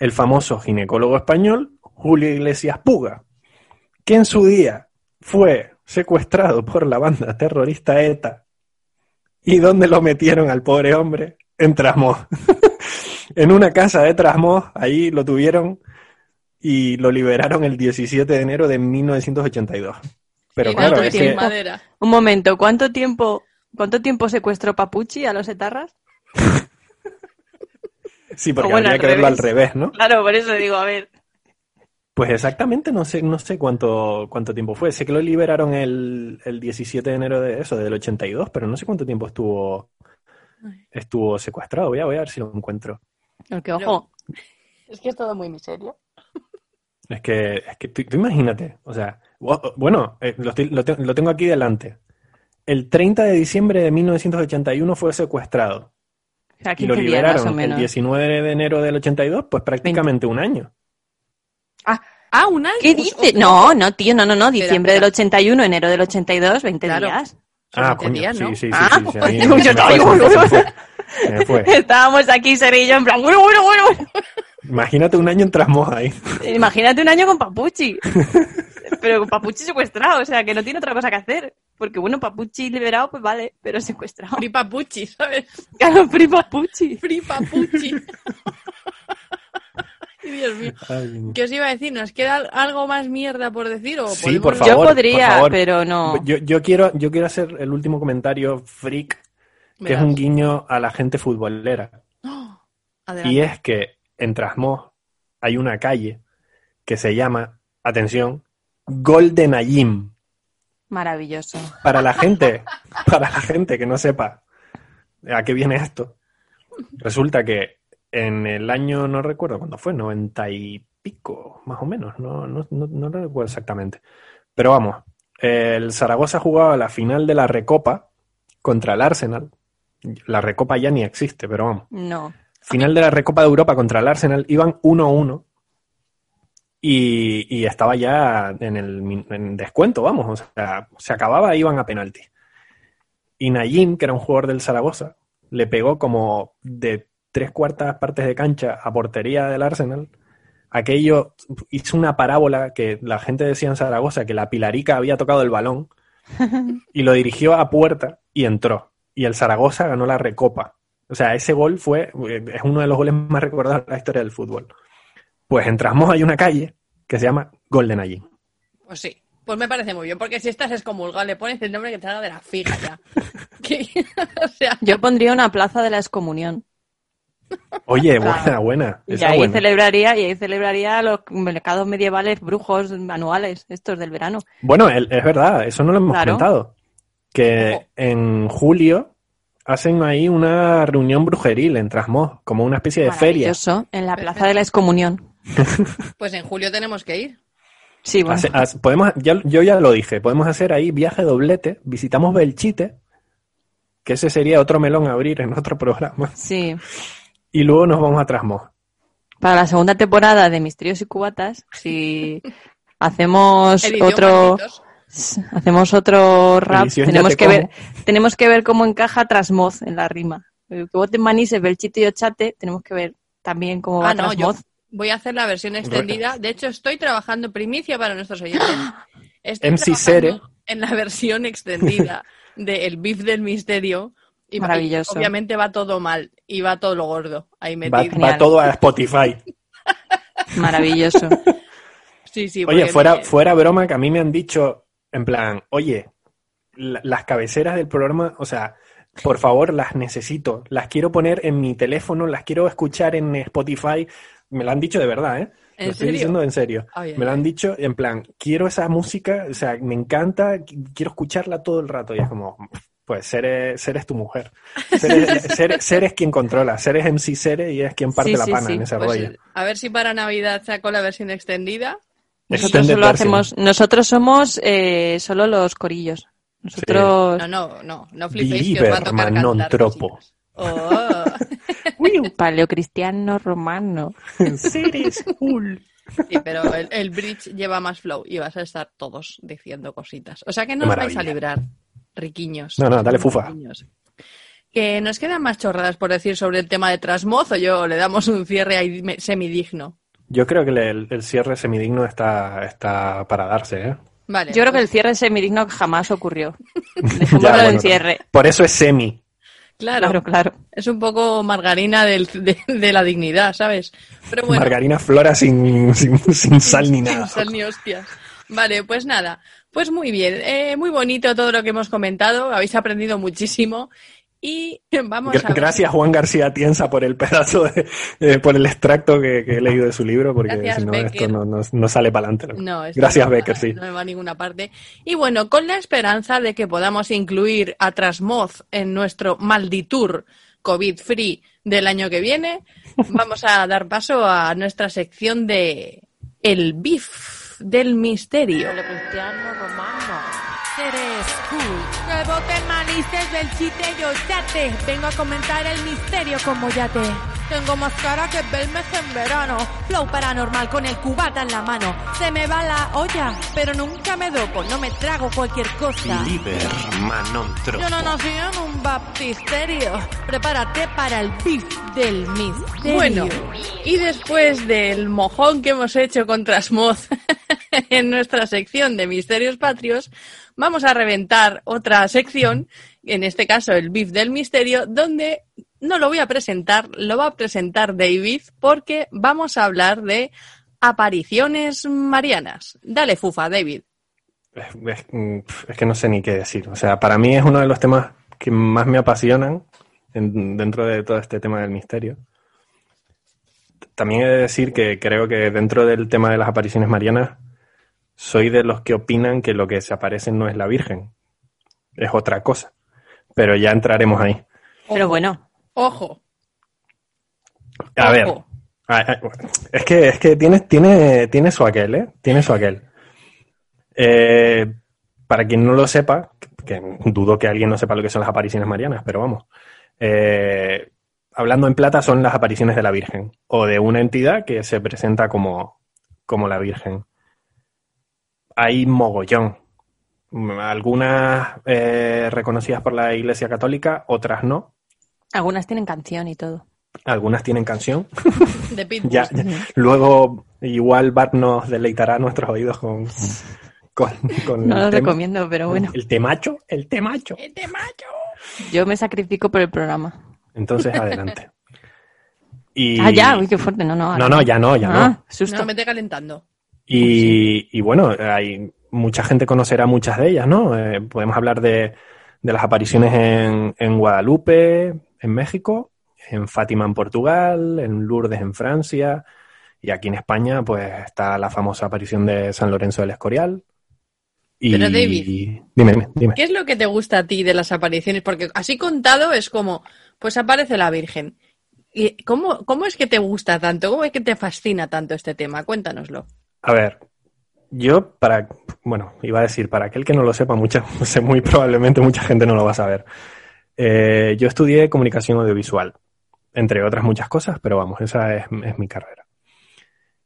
el famoso ginecólogo español Julio Iglesias Puga, que en su día fue secuestrado por la banda terrorista ETA. ¿Y dónde lo metieron al pobre hombre? En Trasmoz. (laughs) en una casa de Trasmoz, ahí lo tuvieron y lo liberaron el 17 de enero de 1982. Pero Y claro, es que madera. Un momento, ¿cuánto tiempo, cuánto tiempo secuestró Papuchi a los etarras? (laughs) sí, porque bueno, habría que verlo al revés. ¿no? Claro, por eso digo, a ver. Pues exactamente no sé, no sé cuánto, cuánto tiempo fue. Sé que lo liberaron el, el 17 de enero de eso, del 82, pero no sé cuánto tiempo estuvo, estuvo secuestrado. Voy a, voy a ver si lo encuentro. Porque, ojo, Es que es todo muy miserio. Es que, es que tú, tú imagínate, o sea, bu- bueno, eh, lo, estoy- lo te- lo tengo aquí delante. El 30 de diciembre de 1981 fue secuestrado y lo 15 días más liberaron o el menos. 19 de enero del 82, pues prácticamente un año. Ah, un año. ¿Qué Pues, dice? ojo. No, no, tío, no, no, no. Diciembre espera. del 81, enero del 82, 20 Claro. días. Ah, 20 coño, días, ¿no? sí, sí, sí, Ah, sí, sí, me fue, fue. Estábamos aquí, Seri y yo, en plan, bueno, bueno, bueno, bueno. Imagínate un año en Trasmoz ahí. (laughs) Imagínate un año con Papuchi. Pero con Papuchi secuestrado, o sea, que no tiene otra cosa que hacer. Porque, bueno, Papuchi liberado, pues vale, pero secuestrado. Free Papuchi, ¿sabes? (laughs) Claro, Free Papuchi. Free Papuchi. (laughs) Dios mío. Ay, ¿Qué os iba a decir? ¿Nos queda algo más mierda por decir? O Sí, por favor. Yo podría, por favor. pero no. Yo, yo quiero, yo quiero hacer el último comentario freak, que es un guiño a la gente futbolera. (gasps) Y es que en Trasmoz hay una calle que se llama, atención, Golden Ayim. Maravilloso. Para la gente, para la gente que no sepa a qué viene esto, resulta que en el año, no recuerdo cuándo fue, noventa y pico, más o menos, no, no, no, no lo recuerdo exactamente. Pero vamos, el Zaragoza jugaba la final de la Recopa contra el Arsenal. La Recopa ya ni existe, pero vamos. No. Final de la Recopa de Europa contra el Arsenal, iban 1-1 y, y estaba ya en el en descuento, vamos, o sea, se acababa, iban a penalti. Y Nayim, que era un jugador del Zaragoza, le pegó como de tres cuartas partes de cancha a portería del Arsenal. Aquello hizo una parábola que la gente decía en Zaragoza que la Pilarica había tocado el balón (laughs) y lo dirigió a puerta y entró. Y el Zaragoza ganó la recopa. O sea, ese gol fue, eh, es uno de los goles más recordados de la historia del fútbol. Pues en Trasmoz hay una calle que se llama Golden Allí. Pues sí. Pues me parece muy bien, porque si estás excomulgado, le pones el nombre que te haga de la fija ya. (laughs) (laughs) O sea, Yo pondría una plaza de la excomunión. Oye, buena, buena. Y ahí buena. celebraría, y ahí celebraría los mercados medievales brujos anuales, estos del verano. Bueno, es verdad, eso no lo hemos Claro. comentado. Que Ojo. en julio hacen ahí una reunión brujeril en Trasmoz, como una especie de feria. Maravilloso, en la plaza de la excomunión. (laughs) pues en julio tenemos que ir. Sí, bueno. Hace- hace- podemos, ya- yo ya lo dije, podemos hacer ahí viaje doblete, visitamos Belchite, que ese sería otro melón a abrir en otro programa, Sí. y luego nos vamos a Trasmoz. Para la segunda temporada de Misterios y Cubatas, si (laughs) hacemos otro Malditos. hacemos otro rap, Edición tenemos te que como. ver tenemos que ver cómo encaja Trasmoz en la rima. El que voten Manises, Belchite y Ochate, tenemos que ver también cómo va Ah, yo Trasmoz. Voy a hacer la versión extendida. De hecho, estoy trabajando en primicia para nuestros oyentes. (gasps) Estoy MC Sere. En la versión extendida (laughs) de El Beef del Misterio. Y Maravilloso. obviamente va todo mal y va todo lo gordo ahí Va, metido. Genial. va todo a Spotify. (laughs) Maravilloso. Sí, sí, Oye, fuera, me- fuera broma que a mí me han dicho, en plan, oye, la- las cabeceras del programa, o sea, por favor, las necesito, las quiero poner en mi teléfono, las quiero escuchar en Spotify. Me lo han dicho de verdad, ¿eh? ¿En lo estoy serio? diciendo en serio. Ay, ay, me lo han dicho en plan, quiero esa música, o sea, me encanta, qu- quiero escucharla todo el rato. Y es como, pues Sere, Sere es tu mujer. Sere, (laughs) Sere- Sere es quien controla, Sere es MC Sere y es quien parte Sí, la sí, pana sí. en ese Pues, rollo. a ver si para Navidad saco la versión extendida. Nosotros solo hacemos, nosotros somos eh, solo los corillos. Nosotros No, no, no, no flipéis que os va a tocar non tropo. cositas. Oh. (laughs) paleocristiano romano. Seres cool. Sí, pero el, el bridge lleva más flow y vas a estar todos diciendo cositas. O sea que no os vais a librar, riquiños. No, no, dale fufa. Riquiños. Que nos quedan más chorradas por decir sobre el tema de Trasmoz o yo le damos un cierre ahí semidigno. Yo creo que el, el cierre semidigno está, está para darse, ¿eh? Vale. Yo creo que el cierre semidigno jamás ocurrió. (laughs) Dejémoslo Ya, en bueno, cierre. Por eso es semi. Claro, Claro, claro. es un poco margarina del- de, de la dignidad, ¿sabes? Pero bueno, Margarina Flora sin, sin, sin sal ni nada. Sin sal ni hostias. Vale, pues nada. Pues muy bien. Eh, muy bonito todo lo que hemos comentado. Habéis aprendido muchísimo. Y vamos Gra- a ver. Gracias Juan García Tienza por el pedazo, de, eh, por el extracto que, que he leído de su libro, porque Gracias, si no Becker. esto no, no- no sale para adelante. No, Gracias no va- Becker, sí. No me va a ninguna parte. Y bueno, con la esperanza de que podamos incluir a Trasmoz en nuestro Malditur COVID Free del año que viene, (laughs) vamos a dar paso a nuestra sección de El BIF del misterio. Cristiano Romano. Eres cool. Que voten manices del chiste yo yate. Vengo a comentar el misterio como yate. Tengo más cara que Belmez en verano. Flow paranormal con el cubata en la mano. Se me va la olla, pero nunca me dopo. No me trago cualquier cosa. Yo no nací en un baptisterio. Prepárate para el beef del misterio. Bueno, y después del mojón que hemos hecho con Trasmoz (laughs) (laughs) en nuestra sección de Misterios Patrios, vamos a reventar otra sección, en este caso el BIF del Misterio, donde no lo voy a presentar, lo va a presentar David, porque vamos a hablar de apariciones marianas. Dale, Fufa, David. Es, mm, que no sé ni qué decir. O sea, para mí es uno de los temas que más me apasionan en- dentro de todo este tema del misterio. También he de decir que creo que dentro del tema de las apariciones marianas, soy de los que opinan que lo que se aparece no es la Virgen, es otra cosa. Pero ya entraremos ahí. Pero bueno, Ojo. A ojo. ver, Es que, es que tiene, tiene, tiene su aquel, ¿eh? Tiene su aquel. Eh, para quien no lo sepa, que dudo que alguien no sepa lo que son las apariciones marianas, pero vamos. eh, hablando en plata, son las apariciones de la Virgen o de una entidad que se presenta como, como la Virgen. Hay mogollón. Algunas eh, reconocidas por la Iglesia Católica, otras no. algunas tienen canción y todo. Algunas tienen canción. (laughs) De Pitbull. Ya, ya. Luego, igual Bart nos deleitará nuestros oídos con, con, con No el lo tema. recomiendo, pero bueno. El temacho, el temacho. ¡Este macho! Yo me sacrifico por el programa. Entonces, adelante. Y, (laughs) Ah, ya, uy, qué fuerte. No, no. No, no, ya no, ya Ah, no. susto. No me esté calentando. Y, y bueno, hay mucha gente conocerá muchas de ellas, ¿no? Eh, podemos hablar de, de las apariciones en, en Guadalupe, en México, en Fátima en Portugal, en Lourdes en Francia, y aquí en España, pues está la famosa aparición de San Lorenzo del Escorial. Y, Pero, David. Dime, dime, dime. ¿Qué es lo que te gusta a ti de las apariciones? Porque así contado es como, pues aparece la Virgen. ¿Y cómo, cómo es que te gusta tanto? ¿Cómo es que te fascina tanto este tema? Cuéntanoslo. A ver, yo para, bueno, iba a decir, para aquel que no lo sepa, mucha, (laughs) muy probablemente mucha gente no lo va a saber. Eh, yo estudié comunicación audiovisual, entre otras muchas cosas, pero vamos, esa es, es mi carrera.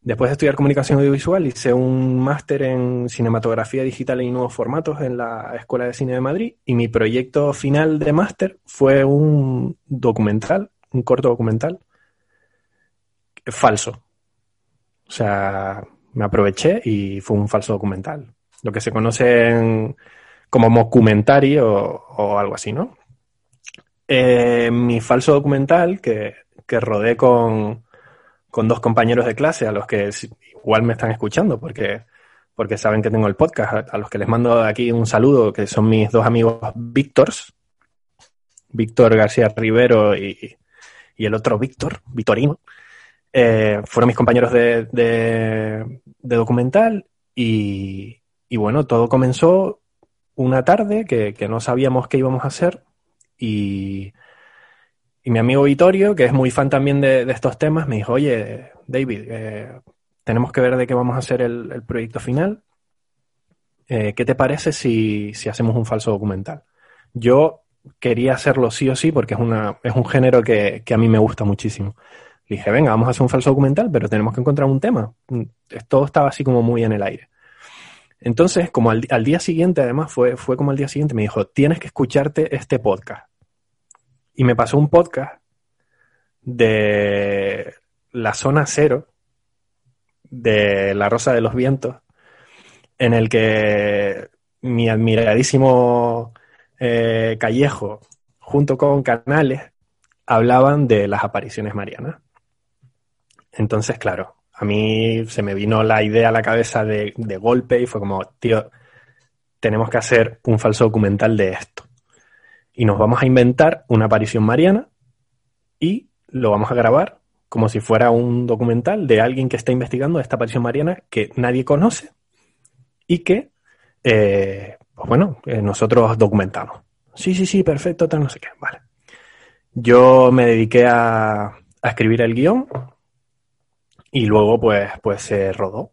Después de estudiar comunicación audiovisual, hice un máster en cinematografía digital y nuevos formatos en la Escuela de Cine de Madrid y mi proyecto final de máster fue un documental, un corto documental falso. O sea, me aproveché y fue un falso documental. Lo que se conoce como mockumentary o, algo así, ¿no? Eh, mi falso documental, que, que rodé con, con dos compañeros de clase, a los que igual me están escuchando, porque, porque saben que tengo el podcast, a, a los que les mando aquí un saludo, que son mis dos amigos Víctors, Víctor García Rivero y, y el otro Víctor, Vitorino. Eh, fueron mis compañeros de, documental y, bueno, todo comenzó una tarde que, no sabíamos qué íbamos a hacer y, mi amigo Vittorio, que es muy fan también de, estos temas, me dijo, oye, David, eh, tenemos que ver de qué vamos a hacer el, proyecto final. Eh, ¿Qué te parece si, hacemos un falso documental? Yo quería hacerlo sí o sí porque es, una, es un género que a mí me gusta muchísimo. Le dije, venga, vamos a hacer un falso documental, pero tenemos que encontrar un tema. Mm, Todo estaba así como muy en el aire. Entonces, como al, día siguiente, además, fue, fue como al día siguiente, me dijo, tienes que escucharte este podcast. Y me pasó un podcast de la zona cero de La Rosa de los Vientos, en el que mi admiradísimo eh, Callejo, junto con Canales, hablaban de las apariciones marianas. Entonces, claro, a mí se me vino la idea a la cabeza de, de golpe y fue como, tío, tenemos que hacer un falso documental de esto. Y nos vamos a inventar una aparición mariana y lo vamos a grabar como si fuera un documental de alguien que está investigando esta aparición mariana que nadie conoce y que, eh, pues bueno, eh, nosotros documentamos. Sí, sí, sí, perfecto, tal, no sé qué, vale. Yo me dediqué a, a escribir el guion y luego pues, pues se rodó.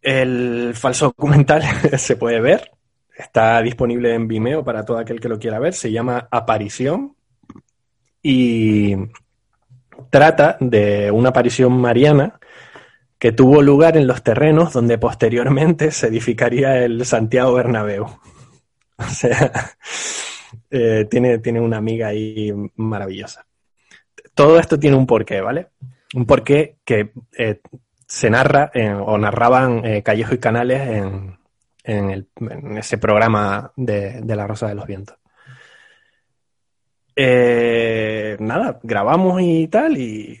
El falso documental (laughs) se puede ver, está disponible en Vimeo para todo aquel que lo quiera ver, se llama Aparición y trata de una aparición mariana que tuvo lugar en los terrenos donde posteriormente se edificaría el Santiago Bernabéu. (laughs) O sea, eh, tiene, tiene una amiga ahí maravillosa. Todo esto tiene un porqué, ¿vale? Un porqué que eh, se narra o narraban eh, Callejo y Canales en, en ese programa de, de La Rosa de los Vientos. Eh, nada, grabamos y tal, y,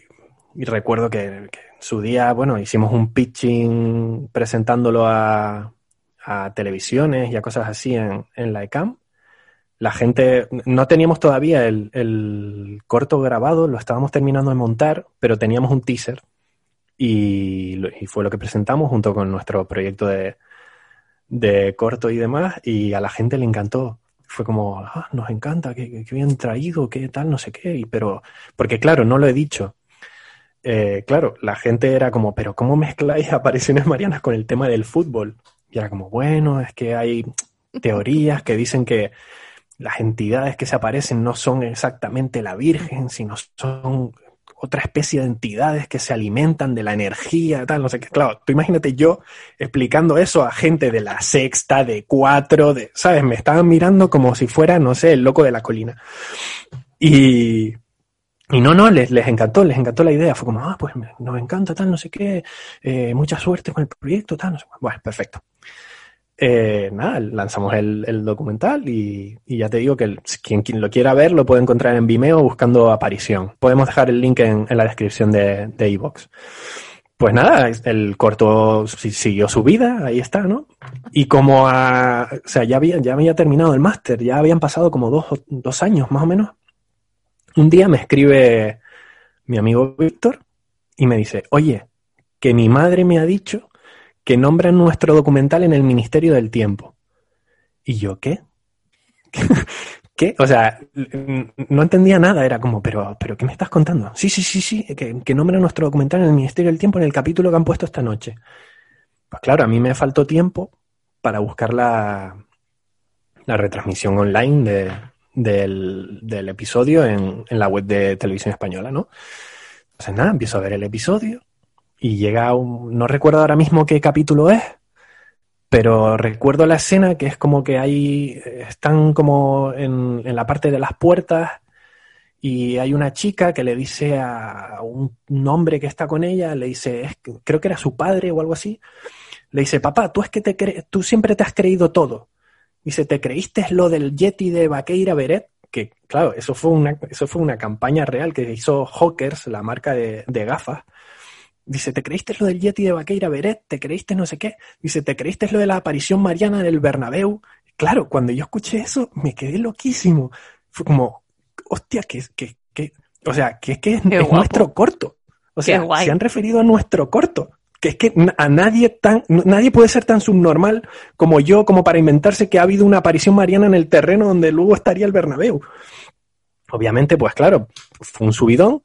recuerdo que, en su día, bueno, hicimos un pitching presentándolo a, a televisiones y a cosas así en, en la ECAM. La gente, no teníamos todavía el, el corto grabado, lo estábamos terminando de montar, pero teníamos un teaser y, y fue lo que presentamos junto con nuestro proyecto de, de corto y demás, y a la gente le encantó. Fue como, ah, nos encanta, qué bien traído, qué tal, no sé qué, y, pero, porque claro, no lo he dicho. Eh, claro, la gente era como, pero ¿cómo mezcláis apariciones marianas con el tema del fútbol? Y era como, bueno, es que hay teorías que dicen que las entidades que se aparecen no son exactamente la Virgen, sino son otra especie de entidades que se alimentan de la energía, tal, no sé qué. Claro, tú imagínate yo explicando eso a gente de la sexta, de cuatro, de, ¿sabes? Me estaban mirando como si fuera, no sé, el loco de la colina. Y, y no, no, les, les encantó, les encantó la idea. Fue como, ah, pues nos encanta, tal, no sé qué, eh, mucha suerte con el proyecto, tal, no sé. Bueno, perfecto. Eh, nada, lanzamos el, documental y, ya te digo que quien, quien lo quiera ver lo puede encontrar en Vimeo buscando aparición. Podemos dejar el link en, la descripción de iVoox. Pues nada, el corto si- siguió su vida, ahí está, ¿no? Y como o sea, ya había, ya había terminado el máster, ya habían pasado como dos, dos años más o menos. Un día me escribe mi amigo Víctor y me dice, oye, que mi madre me ha dicho que nombran nuestro documental en el Ministerio del Tiempo. Y yo, ¿qué? (laughs) ¿Qué? O sea, no entendía nada, era como, pero, pero ¿qué me estás contando? Sí, sí, sí, sí, que, que nombran nuestro documental en el Ministerio del Tiempo en el capítulo que han puesto esta noche. Pues claro, a mí me faltó tiempo para buscar la, la retransmisión online de- del, del episodio en, en la web de Televisión Española, ¿no? Entonces nada, empiezo a ver el episodio y llega un... No recuerdo ahora mismo qué capítulo es, pero recuerdo la escena que es como que hay... Están como en, en la parte de las puertas y hay una chica que le dice a un, un hombre que está con ella, le dice, creo que era su padre o algo así, le dice, papá, tú es que te tú siempre te has creído todo. Dice, ¿te creíste lo del Yeti de Vaqueira Beret? Que, claro, eso fue una, eso fue una campaña real que hizo Hawkers, la marca de, de gafas. Dice, ¿te creíste lo del Yeti de Vaqueira Beret? ¿Te creíste no sé qué? Dice, ¿te creíste lo de la aparición mariana en el Bernabéu? Claro, cuando yo escuché eso, me quedé loquísimo. Fue como, hostia, que, que, que, o sea, que es que es, es nuestro corto. O sea, se han referido a nuestro corto. Que es que a nadie tan, nadie puede ser tan subnormal como yo, como para inventarse que ha habido una aparición mariana en el terreno donde luego estaría el Bernabéu. Obviamente, pues claro, fue un subidón.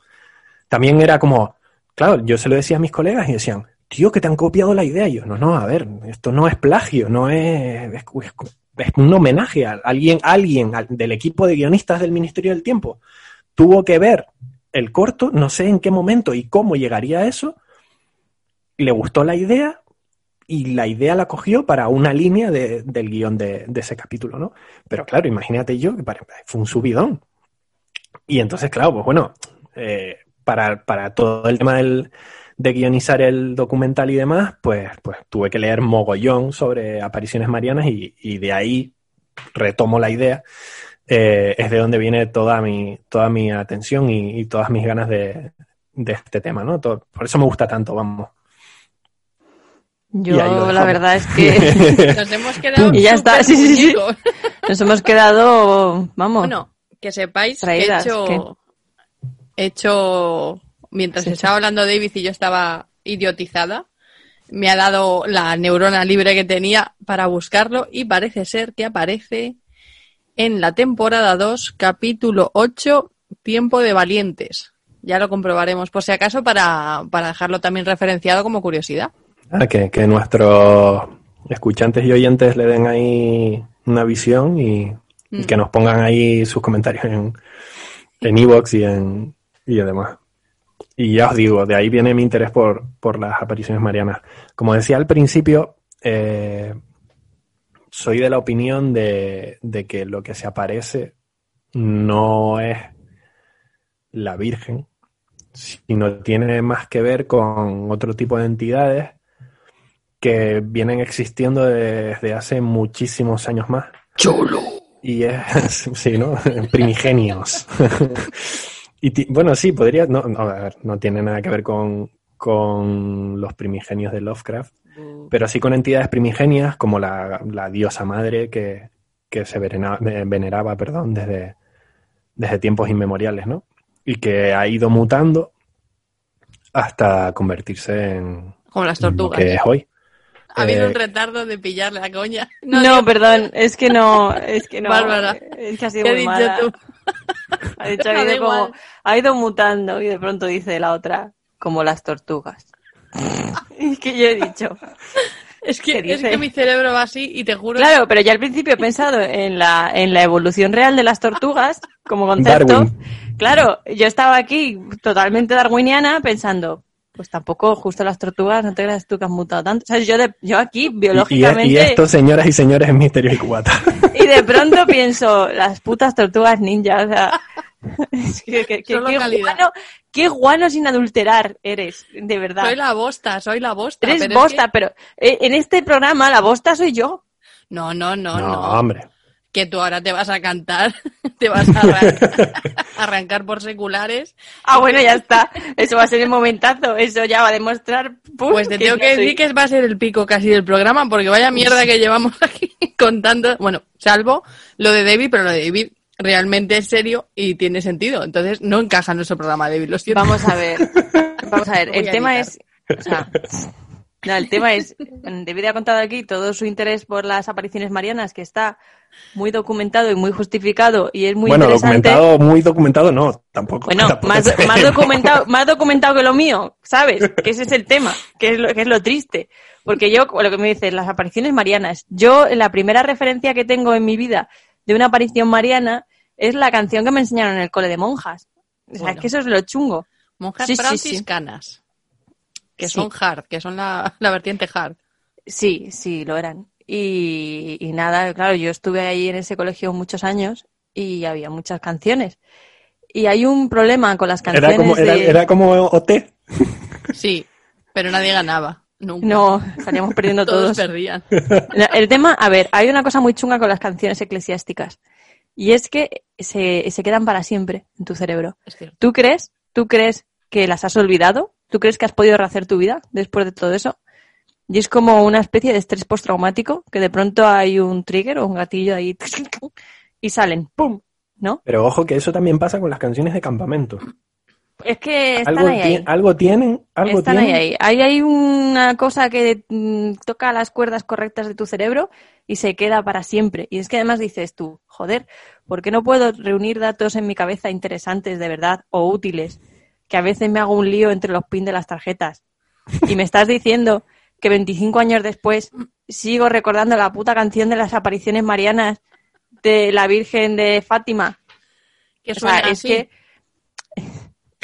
También era como, claro, yo se lo decía a mis colegas y decían, tío, que te han copiado la idea. Y yo, no, no, a ver, esto no es plagio, no es, es, un homenaje a alguien, alguien al- del equipo de guionistas del Ministerio del Tiempo. Tuvo que ver el corto, no sé en qué momento y cómo llegaría a eso, le gustó la idea y la idea la cogió para una línea de- del guion de, ese capítulo, ¿no? Pero claro, imagínate yo que fue un subidón. Y entonces, claro, pues bueno, eh, para, para todo el tema del, de guionizar el documental y demás, pues, pues tuve que leer mogollón sobre apariciones marianas y, y de ahí retomo la idea eh, es de donde viene toda mi, toda mi atención y, y todas mis ganas de, de este tema, ¿no? Todo- por eso me gusta tanto, vamos. Yo la verdad es que (laughs) Nos hemos quedado Y ya está, sí, sí, sí. nos hemos quedado, vamos, Bueno, que sepáis Traídas, que he hecho, he hecho mientras Sí. estaba hablando David y yo estaba idiotizada, me ha dado la neurona libre que tenía para buscarlo y parece ser que aparece en la temporada 2, capítulo 8, Tiempo de Valientes. Ya lo comprobaremos por si acaso para, para dejarlo también referenciado como curiosidad. Ah, que, que nuestros escuchantes y oyentes le den ahí una visión y, y que nos pongan ahí sus comentarios en en iVoox y en y demás. Y ya os digo, de ahí viene mi interés por, por las apariciones marianas. Como decía al principio, eh, soy de la opinión de, de que lo que se aparece no es la Virgen, sino tiene más que ver con otro tipo de entidades que vienen existiendo desde hace muchísimos años más. ¡Chulo! Y es, (laughs) sí, ¿no? Primigenios. (laughs) y ti- bueno, sí, podría, no, no, a ver, no tiene nada que ver con, con los primigenios de Lovecraft, pero sí con entidades primigenias como la, la diosa madre que, que se venera- eh, veneraba, perdón, desde, desde tiempos inmemoriales, ¿no? Y que ha ido mutando hasta convertirse en Como las lo tortugas. que es hoy. Ha habido Eh, un retardo de pillarle la coña. (laughs) No, perdón, es que no, es que no. Bárbara. Es que ha sido ¿Qué has muy dicho mala. tú? Ha dicho, ha Da ido igual. como, ha ido mutando y de pronto dice la otra, como las tortugas. (laughs) es que yo he dicho. Es que, mi cerebro va así y te juro Claro, pero ya al principio he pensado en la, en la evolución real de las tortugas como concepto. Darwin. Claro, yo estaba aquí totalmente darwiniana pensando, pues tampoco justo las tortugas, no te creas tú que has mutado tanto. O sea, yo, de- yo aquí Y, y- biológicamente... y esto, señoras y señores, es Misterio y Cubata. Y de pronto pienso, las putas tortugas ninja, o sea, es que, que- que- Solo qué, guano, qué guano sin adulterar eres, de verdad. soy la bosta, soy la bosta. eres pero es bosta, pero eh, en este programa la bosta soy yo. No, no, no, No, no, hombre. Que tú ahora te vas a cantar, (laughs) te vas a arrancar, (laughs) arrancar por seculares. Ah, bueno, ya está. Eso va a ser el momentazo. Eso ya va a demostrar. Pues te tengo que decir que va a ser el pico casi del programa, porque vaya mierda que llevamos (laughs) aquí contando. Bueno, salvo lo de David, pero lo de David realmente es serio y tiene sentido. Entonces no encaja en nuestro programa, David, lo siento. Vamos a ver. Vamos a ver. El tema es. O sea, no, el tema es. David ha contado aquí todo su interés por las apariciones marianas, que está muy documentado y muy justificado y es muy bueno, interesante. documentado, muy documentado, no, tampoco. Bueno, (laughs) tampoco más, documentado, más documentado que lo mío, ¿sabes? Que ese es el tema, que es lo, que es lo triste. Porque yo, lo que me dices, las apariciones marianas. Yo, la primera referencia que tengo en mi vida de una aparición mariana es la canción que me enseñaron en el cole de monjas. O sea, Bueno. es que eso es lo chungo. Monjas Sí, sí, sí. Que Sí. son hard, que son la, (laughs) la vertiente hard. Sí, sí, lo eran. Y, y nada, claro, yo estuve ahí en ese colegio muchos años y había muchas canciones. Y hay un problema con las canciones Era como, era, de... era como OT. Sí, pero nadie ganaba. Nunca. No, salíamos perdiendo (laughs) todos todos. perdían. El tema, a ver, hay una cosa muy chunga con las canciones eclesiásticas. Y es que se, se quedan para siempre en tu cerebro. Es cierto. ¿Tú crees? ¿Tú crees que las has olvidado? ¿Tú crees que has podido rehacer tu vida después de todo eso? Y es como una especie de estrés postraumático, que de pronto hay un trigger o un gatillo ahí (laughs) y salen, ¡pum! ¿No? Pero ojo que eso también pasa con las canciones de campamento. Es que están Algo, ahí, ti- ahí. algo tienen, algo Están tienen. ahí, ahí. Ahí hay una cosa que mm, toca las cuerdas correctas de tu cerebro y se queda para siempre. Y es que además dices tú, joder, ¿por qué no puedo reunir datos en mi cabeza interesantes de verdad o útiles? Que a veces me hago un lío entre los pins de las tarjetas. Y me estás diciendo que 25 años después sigo recordando la puta canción de las apariciones marianas de la Virgen de Fátima. Que O sea, suena es así. que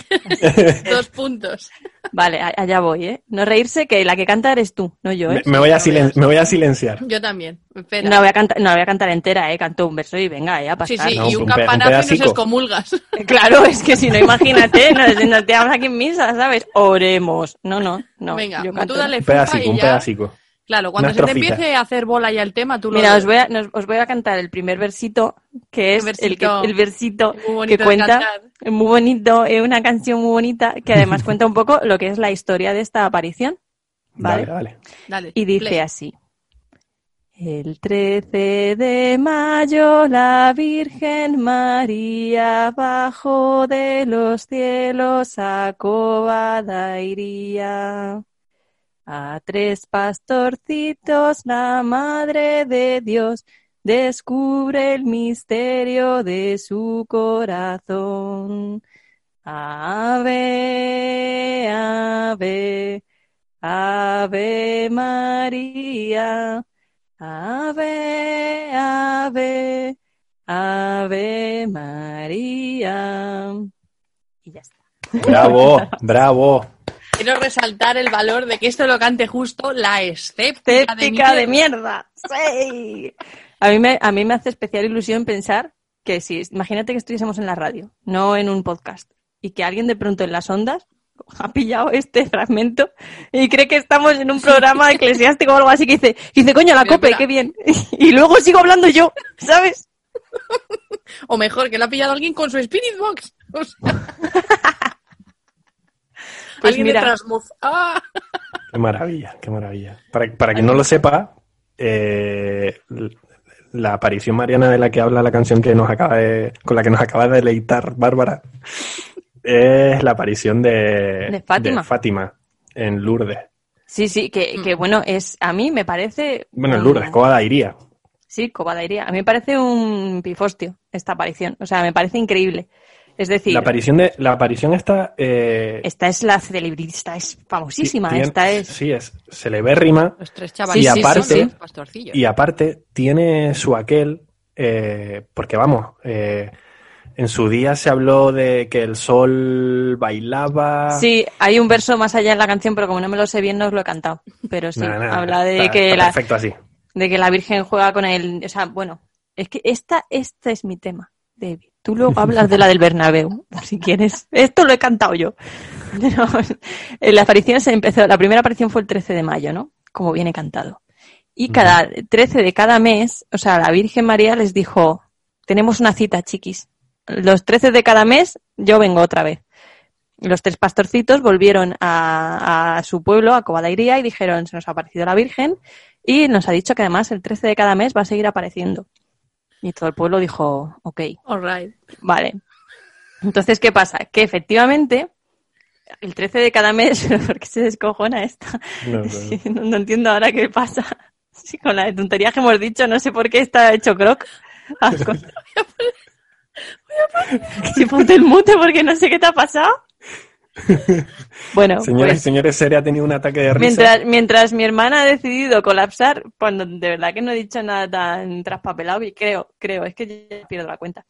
(laughs) Dos puntos. Vale, allá voy, ¿eh? No reírse, que la que canta eres tú, no yo, Me, ¿eh? me voy a silen- me voy a silenciar. Yo también. Espera. No voy a cantar, no voy a cantar entera, ¿eh? Canto un verso y venga, ya sí, pasar. sí, No, y un un campanazo y nos excomulgas. Claro, es que si no, imagínate, nos, nos quedamos aquí en misa, ¿sabes? Oremos. No, no, no. Venga, yo tú canto. dale Un pedacico, y un ya, pedacico. Claro, cuando se te empiece a hacer bola ya el tema, tú lo Mira, os voy, a, nos- os voy a cantar el primer versito, que es El el, que, versito. el versito Muy que cuenta, es muy bonito, es una canción muy bonita, que además cuenta un poco lo que es la historia de esta aparición. ¿Vale? Vale, vale. Dale, Y dice play. así. El 13 de mayo la Virgen María bajó de los cielos a Covada iría. A tres pastorcitos la Madre de Dios descubre el misterio de su corazón. Ave, ave, ave María. Ave, ave, ave María. Y ya está. Bravo, (laughs) bravo. Quiero resaltar el valor de que esto lo cante justo la escéptica, Escéptica de, de mierda. Sí. A mí, me, a mí me hace especial ilusión pensar que si, imagínate que estuviésemos en la radio, no en un podcast, y que alguien de pronto en las ondas (laughs) ha pillado este fragmento y cree que estamos en un programa eclesiástico o algo así que dice, dice coño, la cope, qué bien. (laughs) Y luego sigo hablando yo, ¿sabes? (laughs) O mejor, que lo ha pillado alguien con su Spirit Box. O sea, Pues alguien mira. de Transmuz. ¡Ah! Qué maravilla, qué maravilla. Para, para quien no lo sepa, eh, la aparición mariana de la que habla la canción que nos acaba de, con la que nos acaba de deleitar Bárbara es la aparición de, De Fátima. Fátima en Lourdes. Sí, sí, que, que bueno, es a mí me parece... Bueno, en Lourdes, Covada iría. Sí, Cobadairía. A mí me parece un pifostio esta aparición. O sea, me parece increíble. Es decir, La aparición de, la aparición está eh, esta es la celebrista, es famosísima. tiene- esta es. sí, es celebérrima Los tres Sí, chavales. y aparte, pastorcillos. y aparte tiene su aquel, eh, porque vamos, eh, en su día se habló de que el sol bailaba. Sí, hay un verso más allá en la canción, pero como no me lo sé bien, no os lo he cantado. Pero sí, (laughs) Nah, nah, habla de está- que está la, Perfecto así. de que la Virgen juega con el. O sea, bueno, es que esta, este es mi tema, David. Tú luego hablas de la del Bernabéu, si quieres. Esto lo he cantado yo. (laughs) Pero, eh, la aparición se empezó, la primera aparición fue el 13 de mayo, ¿no? Como viene cantado. Y cada 13 de cada mes, o sea, la Virgen María les dijo, tenemos una cita, chiquis. Los 13 de cada mes, yo vengo otra vez. Los tres pastorcitos volvieron a, a su pueblo, a Cobadairía, y dijeron, se nos ha aparecido la Virgen, y nos ha dicho que además el 13 de cada mes va a seguir apareciendo. Y todo el pueblo dijo, ok, All right. vale. Entonces, ¿qué pasa? Que efectivamente, el 13 de cada mes, (laughs) ¿por qué se descojona esta? No, no, (laughs) Sí, no, no entiendo ahora qué pasa. (laughs) Sí, con la tontería que hemos dicho, no sé por qué está hecho croc. Ah, con- Sí, ponte el mute porque no sé qué te ha pasado. Bueno, (laughs) Señoras pues, y señores, Seri ha tenido un ataque de risa. mientras, mientras mi hermana ha decidido colapsar, cuando de verdad que no he dicho nada tan traspapelado, y creo, creo, es que ya pierdo la cuenta.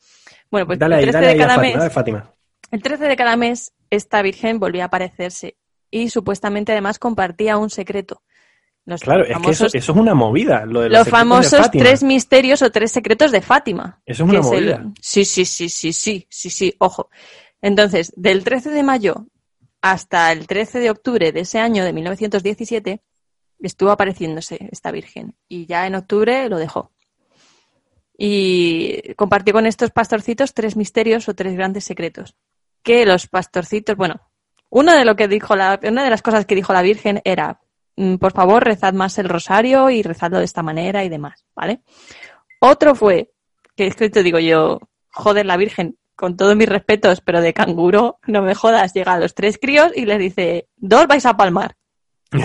Bueno, pues dale el ahí, 13 dale de cada Fátima, mes Fátima. el 13 de cada mes, esta Virgen volvía a aparecerse y supuestamente además compartía un secreto. Los Claro, es que eso, famosos, eso es una movida, lo de los, los secretos de famosos tres misterios o tres secretos de Fátima. Eso es una el- movida. Sí, sí, sí, sí, sí, sí, sí, ojo. Entonces, del 13 de mayo hasta el 13 de octubre de ese año de 1917, estuvo apareciéndose esta Virgen y ya en octubre lo dejó. Y compartió con estos pastorcitos tres misterios o tres grandes secretos. Que los pastorcitos, bueno, uno de lo que dijo la, una de las cosas que dijo la Virgen era, mm, por favor, rezad más el rosario y rezadlo de esta manera y demás, ¿vale? Otro fue, que es que te digo yo, joder, la Virgen, con todos mis respetos, pero de canguro, no me jodas, llega a los tres críos y les dice, dos vais a palmar. (laughs)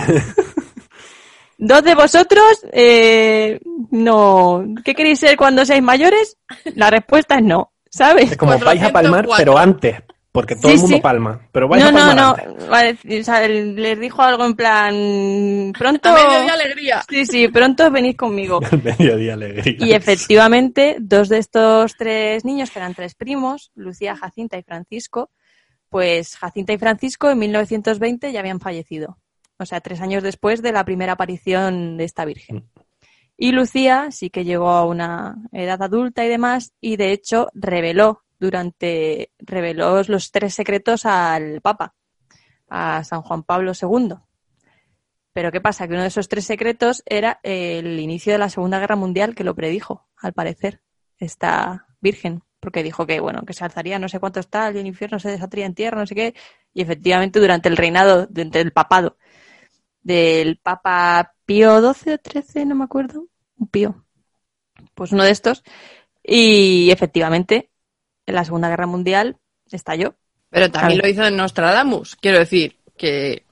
Dos de vosotros, eh, no. ¿Qué queréis ser cuando seáis mayores? La respuesta es no, ¿sabes? Es como vais a palmar, 404. pero antes, porque todo Sí, el mundo sí. palma. Pero vais No, a no, no. antes. Vale, o sea, les dijo algo en plan, pronto. A medio de alegría. Sí, sí, pronto venid conmigo. (laughs) El mediodía alegría. Y efectivamente, dos de estos tres niños, que eran tres primos, Lucía, Jacinta y Francisco, pues Jacinta y Francisco en 1920 ya habían fallecido. O sea, tres años después de la primera aparición de esta Virgen. Y Lucía sí que llegó a una edad adulta y demás, y de hecho reveló durante, reveló los tres secretos al Papa, a San Juan Pablo II. Pero ¿qué pasa? Que uno de esos tres secretos era el inicio de la Segunda Guerra Mundial, que lo predijo, al parecer, esta virgen, porque dijo que, bueno, que se alzaría no sé cuánto está, el infierno se desataría en tierra, no sé qué, y efectivamente durante el reinado de- del papado del Papa Pío XII o XIII, no me acuerdo, un Pío, pues uno de estos, y efectivamente en la Segunda Guerra Mundial estalló. Pero también lo hizo Nostradamus. Quiero decir que.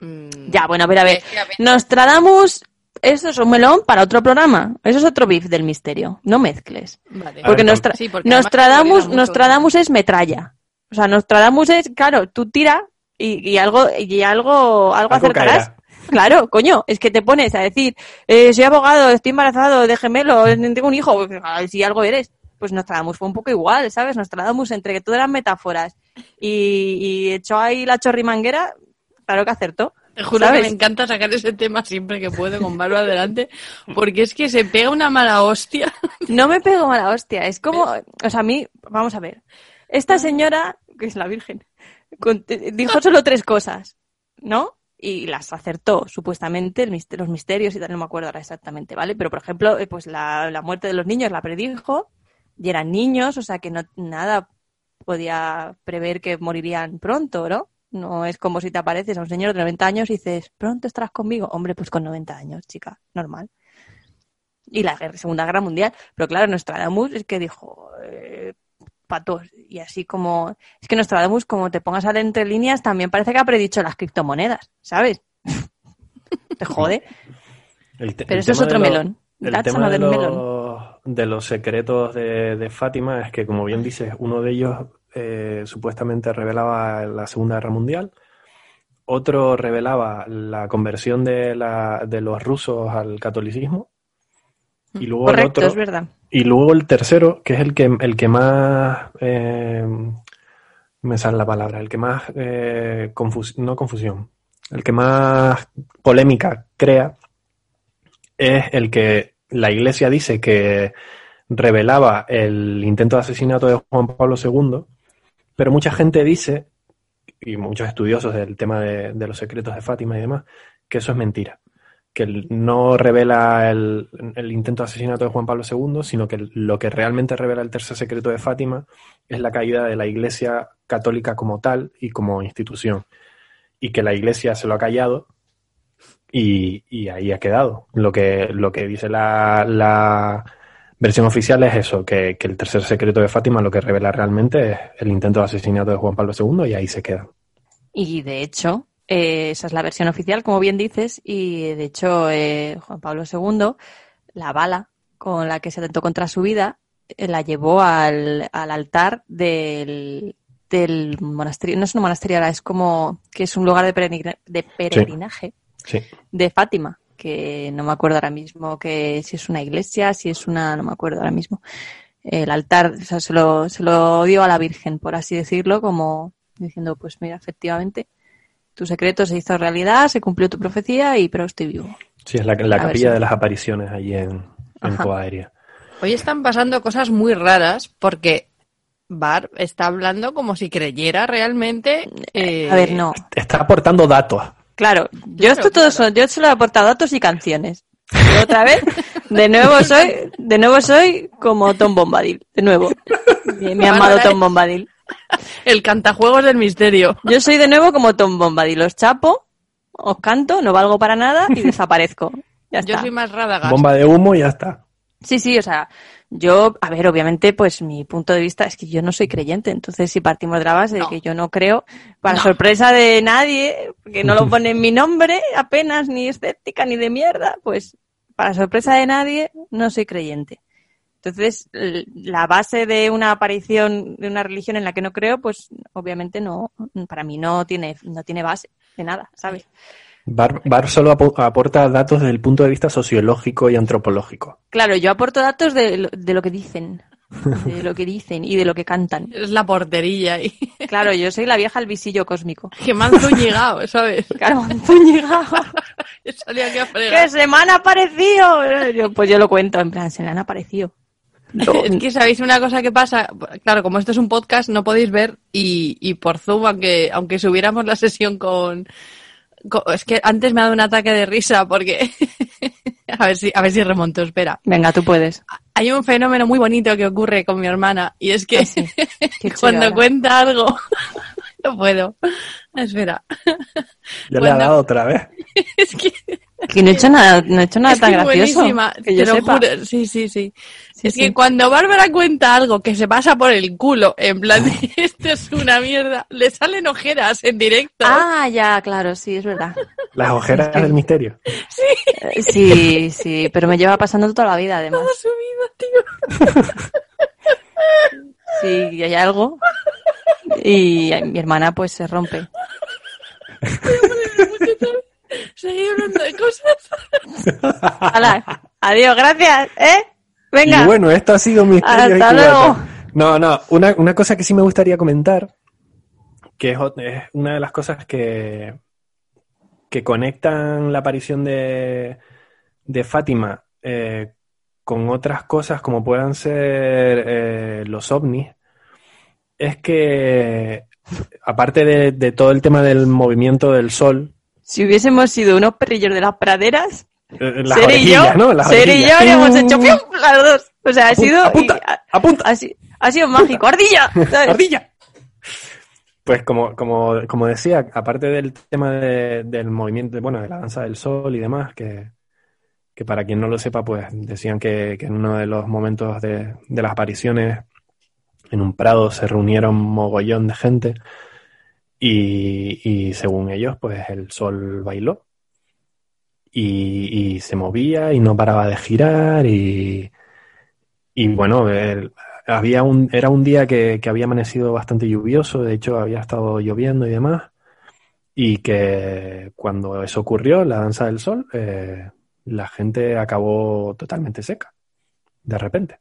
mm, Ya, bueno, pero a ver, a ver- Nostradamus, eso es un melón para otro programa. Eso es otro beef del misterio. No mezcles. Vale. Porque, ver, Nostra- sí, porque además Nostradamus. Nostradamus es metralla. O sea, Nostradamus es, claro, tú tira y, y algo, y algo, algo Algo acertarás. caerá. Claro, coño, es que te pones a decir, eh, soy abogado, estoy embarazado de gemelo, tengo un hijo, pues, si algo eres. Pues Nostradamus fue un poco igual, ¿sabes? Nostradamus, entre que todo eran metáforas y, y echó ahí la chorrimanguera, claro que acertó. Te juro ¿sabes? que me encanta sacar ese tema siempre que puedo con Barba adelante, porque es que se pega una mala hostia. (laughs) No me pego mala hostia. Es como, o sea, a mí, vamos a ver. Esta señora, que es la Virgen, dijo solo tres cosas, ¿no? Y las acertó, supuestamente, los misterios y tal, no me acuerdo ahora exactamente, ¿vale? Pero, por ejemplo, eh, pues la, la muerte de los niños la predijo, y eran niños, o sea que no, nada podía prever que morirían pronto, ¿no? No es como si te apareces a un señor de 90 años y dices, pronto estarás conmigo. Hombre, pues con 90 años, chica, normal y la guerra- Segunda Guerra Mundial. Pero claro, Nostradamus es que dijo eh, patos. Y así como. Es que Nostradamus, como te pongas a entre líneas, también parece que ha predicho las criptomonedas, ¿sabes? (laughs) te jode. Te- Pero eso es otro lo- melón. El tema de melon. De los secretos de, de Fátima es que, como bien dices, uno de ellos eh, supuestamente revelaba la Segunda Guerra Mundial, otro revelaba la conversión de, la, de los rusos al catolicismo, y luego el otro, es verdad. y luego el tercero, que es el que, el que más, eh, me sale la palabra, el que más, eh, confus- no confusión, el que más polémica crea, es el que la iglesia dice que revelaba el intento de asesinato de Juan Pablo II, pero mucha gente dice, y muchos estudiosos del tema de, los secretos de Fátima y demás, que eso es mentira que no revela el, el intento de asesinato de Juan Pablo II, sino que lo que realmente revela el tercer secreto de Fátima es la caída de la Iglesia católica como tal y como institución. Y que la Iglesia se lo ha callado y, y ahí ha quedado. Lo que, lo que dice la, la versión oficial es eso, que, que el tercer secreto de Fátima lo que revela realmente es el intento de asesinato de Juan Pablo II y ahí se queda. Y de hecho, eh, esa es la versión oficial, como bien dices, y de hecho eh, Juan Pablo II, la bala con la que se atentó contra su vida, eh, la llevó al, al altar del, del monasterio, no es un monasterio ahora, es como que es un lugar de, peregrina- de peregrinaje Sí. De Fátima, que no me acuerdo ahora mismo que si es una iglesia, si es una, no me acuerdo ahora mismo. El altar, o sea, se lo, se lo dio a la Virgen, por así decirlo, como diciendo, pues mira, efectivamente, tu secreto se hizo realidad, se cumplió tu profecía y pero estoy vivo. Sí, es la, la capilla si- de las apariciones allí en, en. Coaeria. Hoy están pasando cosas muy raras porque Bar está hablando como si creyera realmente. eh, A ver, no. Está aportando datos. Claro, yo esto Claro, todo son, yo solo he aportado datos y canciones. Y otra vez, de nuevo soy, de nuevo soy como Tom Bombadil, de nuevo. Mi, mi amado Tom Bombadil. El cantajuegos del misterio. Yo soy de nuevo como Tom Bombadil, os chapo, os canto, no valgo para nada y desaparezco. Ya Yo está. soy más Radagast. Bomba de humo y ya está. Sí, sí, o sea, yo, a ver, obviamente, pues mi punto de vista es que yo no soy creyente, entonces si partimos de la base No. de que yo no creo, para sorpresa de nadie, que no lo (laughs) pone en mi nombre apenas, ni escéptica ni de mierda, pues para sorpresa de nadie, no soy creyente. Entonces, la base de una aparición de una religión en la que no creo, pues obviamente no, para mí no tiene, no tiene base de nada, ¿sabes? Bar, Bar solo apo- aporta datos desde el punto de vista sociológico y antropológico. Claro, yo aporto datos de lo, de lo que dicen, de lo que dicen y de lo que cantan. Es la portería y Claro, yo soy la vieja al visillo cósmico. que me han zuñigado, ¿sabes? Claro, puñigado. He (laughs) salido aquí a fregar. ¡Que se me han aparecido! Yo, pues yo lo cuento, en plan, se le han aparecido. (laughs) Yo- Es que sabéis una cosa que pasa, claro, como esto es un podcast, no podéis ver y, y por Zoom, aunque, aunque subiéramos la sesión con, co- es que antes me ha dado un ataque de risa porque (laughs) a ver si a ver si remonto, espera. Venga, tú puedes. Hay un fenómeno muy bonito que ocurre con mi hermana y es que Ah, sí. (laughs) Cuando cuenta algo (laughs) no puedo. Espera. Ya le ha dado otra vez. Es que Que no he hecho nada, no he hecho nada es tan que es gracioso. buenísima, que yo te lo sepa. juro. Sí, sí, sí. Sí, es sí. que cuando Bárbara cuenta algo que se pasa por el culo, en plan, (laughs) esto es una mierda, le salen ojeras en directo. Ah, ya, claro, sí, es verdad. Las ojeras Es que- del misterio. Eh, Sí, sí, pero me lleva pasando toda la vida, además. Toda su vida, tío. (laughs) Sí, y hay algo. Y mi hermana, pues, se rompe. Seguí hablando de cosas. (laughs) ¡Hala! Adiós, gracias, ¿eh? Venga. Y bueno, esto ha sido luego. No, no, una, una cosa que sí me gustaría comentar, que es, es una de las cosas que, que conectan la aparición de, de Fátima eh, con otras cosas como puedan ser eh, los ovnis, es que aparte de, de todo el tema del movimiento del sol, Si hubiésemos sido unos perrillos de las praderas, las Ser y yo, ¿no? Las Ser y yo le hemos hecho ¡pium! las dos. O sea, ha sido. apunta, y apunta. ha ha sido mágico. ¡Ardilla! (laughs) ¿sabes? ¡Ardilla! Pues como, como, como decía, aparte del tema de- del movimiento, bueno, de la danza del sol y demás, que, que para quien no lo sepa, pues decían que, que en uno de los momentos de, de las apariciones en un prado se reunieron mogollón de gente y, y según ellos, pues el sol bailó y, se movía y no paraba de girar y, y bueno, había un, era un día que, que había amanecido bastante lluvioso, de hecho había estado lloviendo y demás, y que cuando eso ocurrió, la danza del sol, eh, la gente acabó totalmente seca, de repente.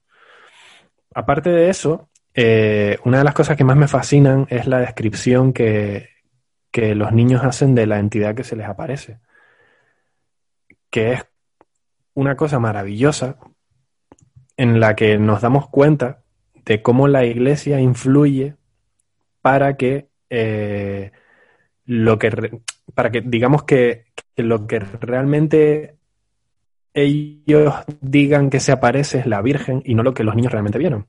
Aparte de eso, eh, una de las cosas que más me fascinan es la descripción que, que los niños hacen de la entidad que se les aparece, que es una cosa maravillosa en la que nos damos cuenta de cómo la iglesia influye para que eh, lo que para que digamos que, que lo que realmente ellos digan que se aparece es la Virgen y no lo que los niños realmente vieron.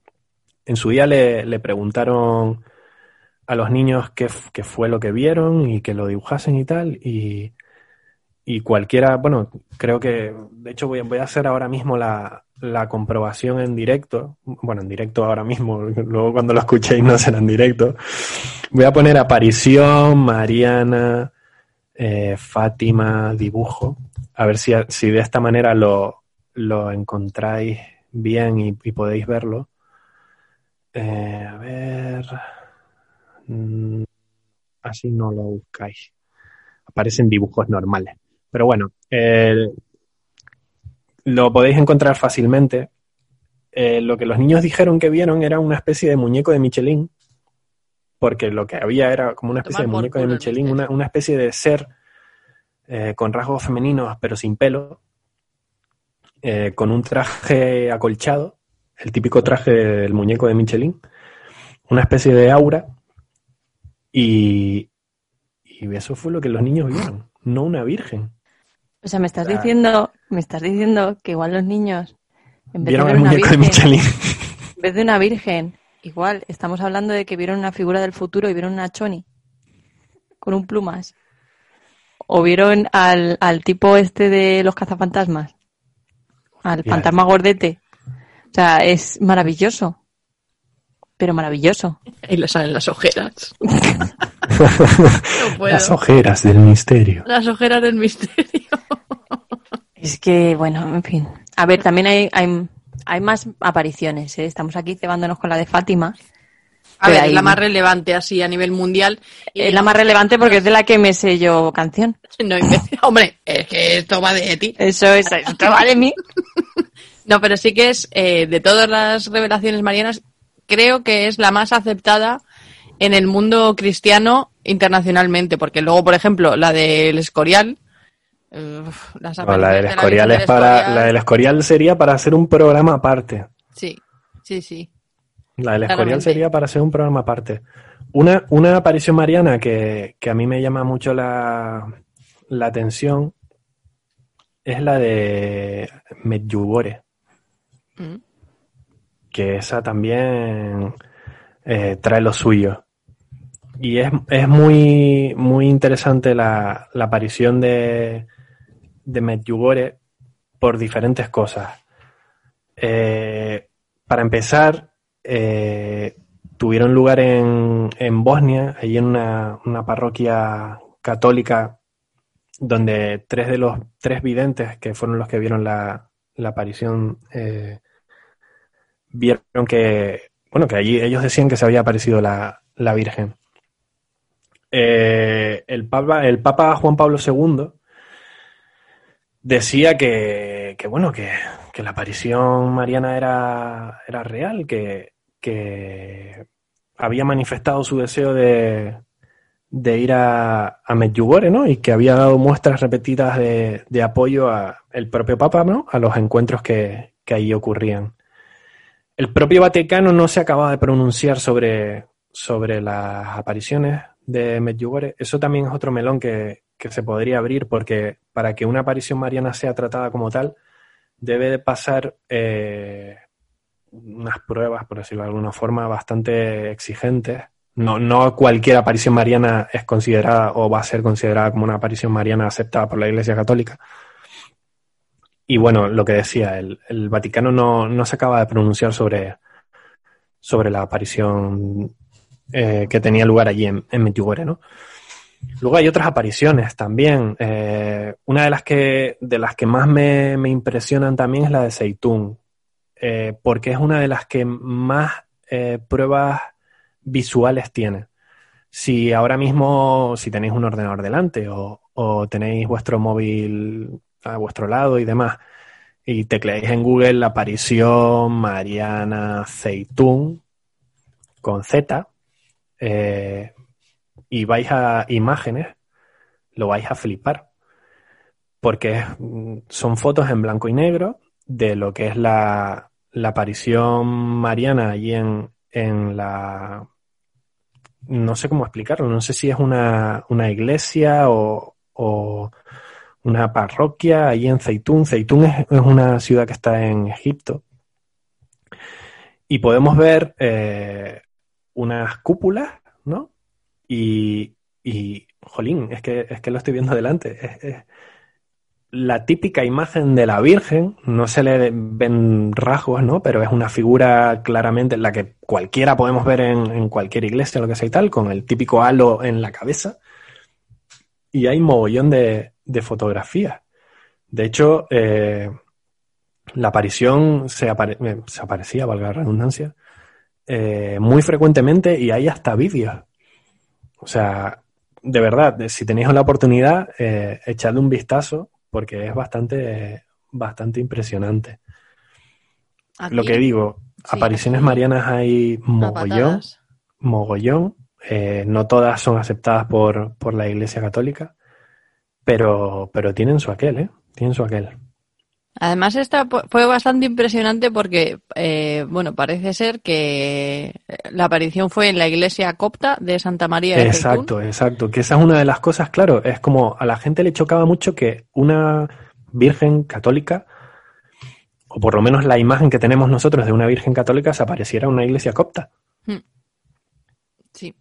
En su día le, le preguntaron a los niños qué, qué fue lo que vieron y que lo dibujasen y tal, y, y cualquiera, bueno, creo que, de hecho voy, a- voy a hacer ahora mismo la, la comprobación en directo, bueno, en directo ahora mismo, (laughs) luego cuando lo escuchéis no será en directo. Voy a poner aparición, Mariana, eh, Fátima, dibujo, a ver si, si de esta manera lo, lo encontráis bien y, y podéis verlo. Eh, a ver. Mm, así no lo buscáis. Aparecen dibujos normales. Pero bueno, eh, lo podéis encontrar fácilmente. Eh, lo que los niños dijeron que vieron era una especie de muñeco de Michelin, porque lo que había era como una especie de muñeco de Michelin, una, una especie de ser eh, con rasgos femeninos pero sin pelo, eh, con un traje acolchado, el típico traje del muñeco de Michelin, una especie de aura, y, y eso fue lo que los niños vieron, no una virgen. O sea, me estás Claro. diciendo, me estás diciendo que igual los niños, en vez de Vieron ver al una muñeco de virgen, Michelin. en vez de una virgen, igual estamos hablando de que vieron una figura del futuro y vieron una choni con un plumas. O vieron al, al tipo este de los cazafantasmas, al fantasma gordete. O sea, es maravilloso. Pero maravilloso. Ahí le salen las ojeras. (laughs) No puedo. Las ojeras del misterio. Las ojeras del misterio. Es que, bueno, en fin. A ver, también hay, hay, hay más apariciones, ¿eh? Estamos aquí cebándonos con la de Fátima. A ver, es la más relevante así a nivel mundial. Y Es la más relevante porque es de la que me sé yo canción. (laughs) No. (laughs) Hombre, es que esto va de ti. Eso es, esto va de mí. (laughs) No, pero sí que es, eh, de todas las revelaciones marianas, creo que es la más aceptada en el mundo cristiano internacionalmente, porque luego, por ejemplo, la del Escorial, eh, las No, la del de Escorial es para, Escorial, la del Escorial sería para hacer un programa aparte. Sí, sí, sí. La del Escorial Claramente. sería para hacer un programa aparte. Una, una aparición mariana que, que a mí me llama mucho la, la atención es la de Medjugorje, Mm. que esa también eh, trae lo suyo. Y es, es muy, muy interesante la, la aparición de, de Medjugorje por diferentes cosas. Eh, para empezar, eh, tuvieron lugar en, en Bosnia, allí en una, una parroquia católica, donde tres de los tres videntes, que fueron los que vieron la, la aparición, eh, vieron que, bueno, que allí ellos decían que se había aparecido la, la Virgen. El, Papa, el Papa Juan Pablo II decía que, que bueno, que, que la aparición mariana era, era real, que, que había manifestado su deseo de, de ir a, a Medjugorje, ¿no? Y que había dado muestras repetidas de, de apoyo a el propio Papa, ¿no? A los encuentros que, que ahí ocurrían. El propio Vaticano no se acababa de pronunciar sobre, sobre las apariciones de Medjugorje. Eso también es otro melón que, que se podría abrir, porque para que una aparición mariana sea tratada como tal, debe de pasar eh, unas pruebas, por decirlo de alguna forma, bastante exigentes. No, no cualquier aparición mariana es considerada o va a ser considerada como una aparición mariana aceptada por la Iglesia Católica. Y bueno, lo que decía, el, el Vaticano no, no, se acaba de pronunciar sobre, sobre la aparición eh, que tenía lugar allí en, en ¿no? Luego hay otras apariciones también. Eh, una de las que, de las que más me, me impresionan también es la de Seitún, eh, porque es una de las que más eh, pruebas visuales tiene. Si ahora mismo, si tenéis un ordenador delante o, o tenéis vuestro móvil a vuestro lado y demás, y tecleáis en Google la aparición Mariana Zeitún con Z, eh, y vais a imágenes, lo vais a flipar. Porque es- son fotos en blanco y negro de lo que es la, la aparición mariana allí en, en la... No sé cómo explicarlo, no sé si es una, una iglesia o, o una parroquia allí en. Zeitún es, es una ciudad que está en Egipto. Y podemos ver eh, unas cúpulas, ¿no? Y, jolín, es que, es que lo estoy viendo delante. Es, la típica imagen de la Virgen, no se le ven rasgos, ¿no? Pero es una figura claramente la que cualquiera podemos ver en, en cualquier iglesia, lo que sea y tal, con el típico halo en la cabeza. Y hay mogollón de, de fotografías. De hecho, eh, la aparición se, apare eh, se aparecía, valga la redundancia, eh, muy frecuentemente y hay hasta vídeos. O sea, de verdad, si tenéis la oportunidad, eh, echadle un vistazo porque es bastante, bastante impresionante. Aquí, Lo que digo, Sí, apariciones aquí. marianas hay mogollón, mogollón. Eh, no todas son aceptadas por, por la Iglesia Católica, pero, pero tienen su aquel, ¿eh? Tienen su aquel. Además, esta fue bastante impresionante porque, eh, bueno, parece ser que la aparición fue en la iglesia copta de Santa María de. Exacto, exacto. Que esa es una de las cosas, claro, es como a la gente le chocaba mucho que una virgen católica, o por lo menos la imagen que tenemos nosotros de una virgen católica, se apareciera en una iglesia copta. Sí.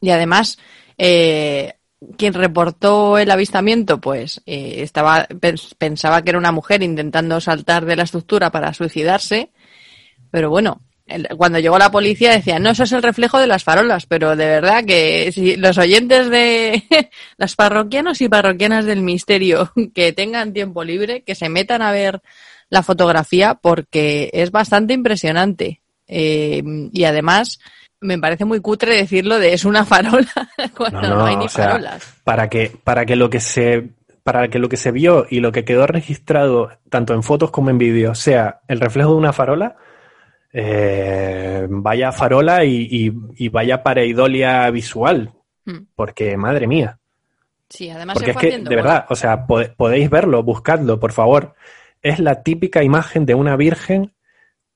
Y además, eh, quien reportó el avistamiento, pues eh, estaba pens- pensaba que era una mujer intentando saltar de la estructura para suicidarse, pero bueno, cuando llegó la policía decía, no, eso es el reflejo de las farolas, pero de verdad que si los oyentes de (laughs) las parroquianos y parroquianas del misterio (laughs) que tengan tiempo libre, que se metan a ver la fotografía porque es bastante impresionante. Eh, y además, me parece muy cutre decirlo de es una (laughs) farola (laughs) cuando no, hay ni sea, farolas. para que, para que lo que se para que lo que se vio y lo que quedó registrado tanto en fotos como en vídeos sea el reflejo de una farola, eh, vaya farola y, y- y vaya pareidolia visual, Mm. porque madre mía. Sí, además Porque se es que, haciendo de verdad, o sea, podéis verlo, buscadlo, por favor. Es la típica imagen de una virgen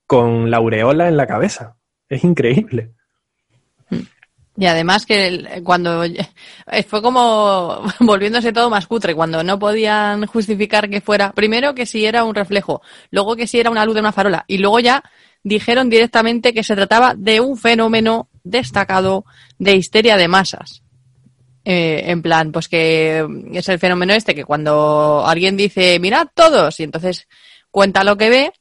con la aureola en la cabeza. Es increíble. Y además que cuando fue como (laughs) volviéndose todo más cutre, cuando no podían justificar que fuera, primero que si era un reflejo, luego que si era una luz de una farola, y luego ya dijeron directamente que se trataba de un fenómeno destacado de histeria de masas. Eh, en plan, pues que es el fenómeno este que cuando alguien dice, mirad todos, y entonces cuenta lo que ve,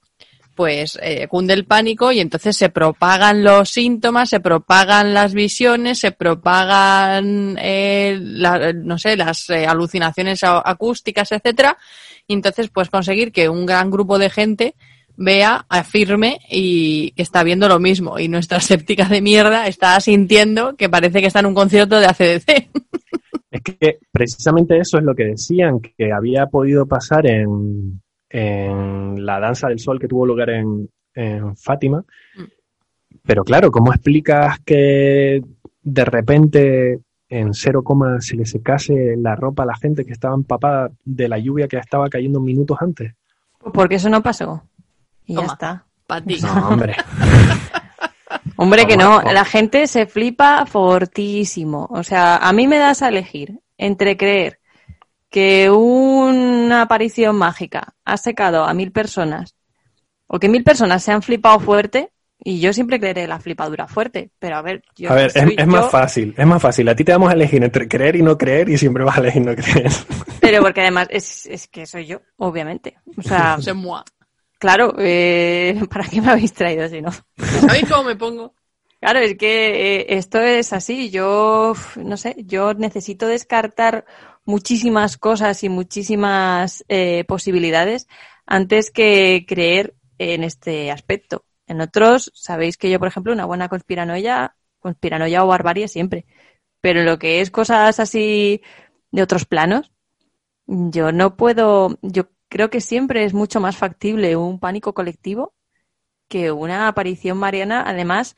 pues eh, cunde el pánico y entonces se propagan los síntomas, se propagan las visiones, se propagan, eh, la- no sé, las eh, alucinaciones acústicas, etcétera, y entonces pues conseguir que un gran grupo de gente vea, afirme y que está viendo lo mismo y nuestra (laughs) escéptica de mierda está sintiendo que parece que está en un concierto de ACDC. Es que precisamente eso es lo que decían, que había podido pasar en, en la danza del sol que tuvo lugar en, en Fátima. Pero claro, ¿cómo explicas que de repente en cero coma se le secase la ropa a la gente que estaba empapada de la lluvia que estaba cayendo minutos antes? Porque eso no pasó. Y ya está. Para ti. No, (laughs) hombre. Hombre, que no, la gente se flipa fortísimo. O sea, a mí me das a elegir entre creer que una aparición mágica ha secado a mil personas o que mil personas se han flipado fuerte y yo siempre creeré la flipadura fuerte. Pero a ver, yo A ver, es, soy es más yo, fácil, es más fácil. A ti te vamos a elegir entre creer y no creer y siempre vas a elegir no creer. Pero porque además es, es que soy yo, obviamente. O sea, (laughs) Se mua. claro, eh, (laughs) ¿para qué me habéis traído si no? ¿Sabéis cómo me pongo? Claro, es que eh, esto es así. Yo, no sé, yo necesito descartar muchísimas cosas y muchísimas eh, posibilidades antes que creer en este aspecto. En otros, sabéis que yo, por ejemplo, una buena conspiranoia, conspiranoia o barbarie siempre. Pero lo que es cosas así de otros planos, yo no puedo, yo creo que siempre es mucho más factible un pánico colectivo que una aparición mariana, además,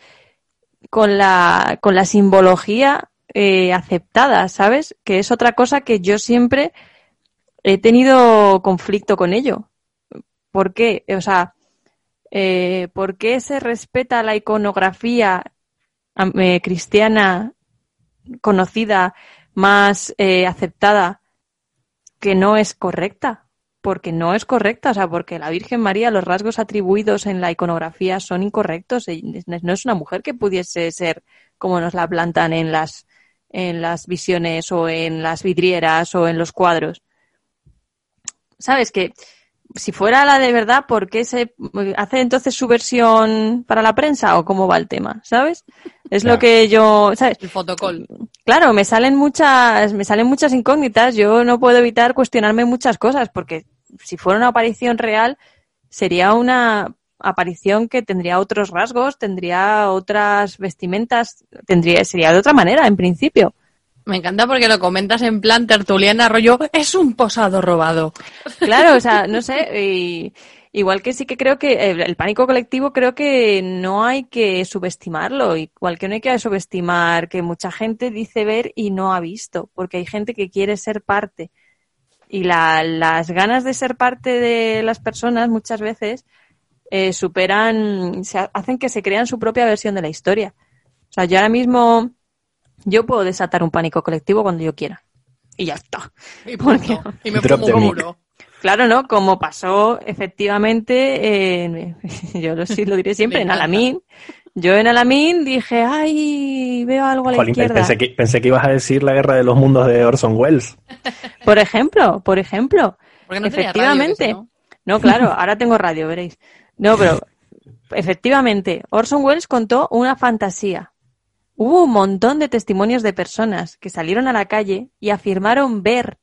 con la, con la simbología eh, aceptada, ¿sabes? Que es otra cosa que yo siempre he tenido conflicto con ello. ¿Por qué? O sea, eh, ¿por qué se respeta la iconografía eh, cristiana conocida, más eh, aceptada, que no es correcta? Porque no es correcta, o sea, porque la Virgen María, los rasgos atribuidos en la iconografía son incorrectos. Ella No es una mujer que pudiese ser como nos la plantan en las, en las visiones o en las vidrieras o en los cuadros. ¿Sabes? Que si fuera la de verdad, ¿por qué se hace entonces su versión para la prensa o cómo va el tema? ¿Sabes? Es lo que yo, ¿sabes? El fotocall. Claro, me salen muchas, me salen muchas incógnitas. Yo no puedo evitar cuestionarme muchas cosas, porque si fuera una aparición real, sería una aparición que tendría otros rasgos, tendría otras vestimentas, tendría, sería de otra manera, en principio. Me encanta porque lo comentas en plan tertuliana, rollo, es un posado robado. Claro, o sea, (laughs) no sé, y- igual que sí que creo que el, el pánico colectivo creo que no hay que subestimarlo, igual que no hay que subestimar que mucha gente dice ver y no ha visto, porque hay gente que quiere ser parte. Y la- las ganas de ser parte de las personas muchas veces eh, superan, se ha- hacen que se crean su propia versión de la historia. O sea, yo ahora mismo, yo puedo desatar un pánico colectivo cuando yo quiera. Y ya está. Y, ¿Por punto. qué? y me the un muro. Claro, ¿no? Como pasó efectivamente, en- (laughs) yo lo, sí lo diré siempre, en. Alamín. Yo en Alamín dije, ay, veo algo a la Jolín, izquierda. pensé que, pensé que ibas a decir la guerra de los mundos de Orson Welles. (laughs) Por ejemplo, por ejemplo. Porque no tenía efectivamente. radio, No, claro, ahora tengo radio, veréis. No, pero efectivamente, Orson Welles contó una fantasía. Hubo un montón de testimonios de personas que salieron a la calle y afirmaron ver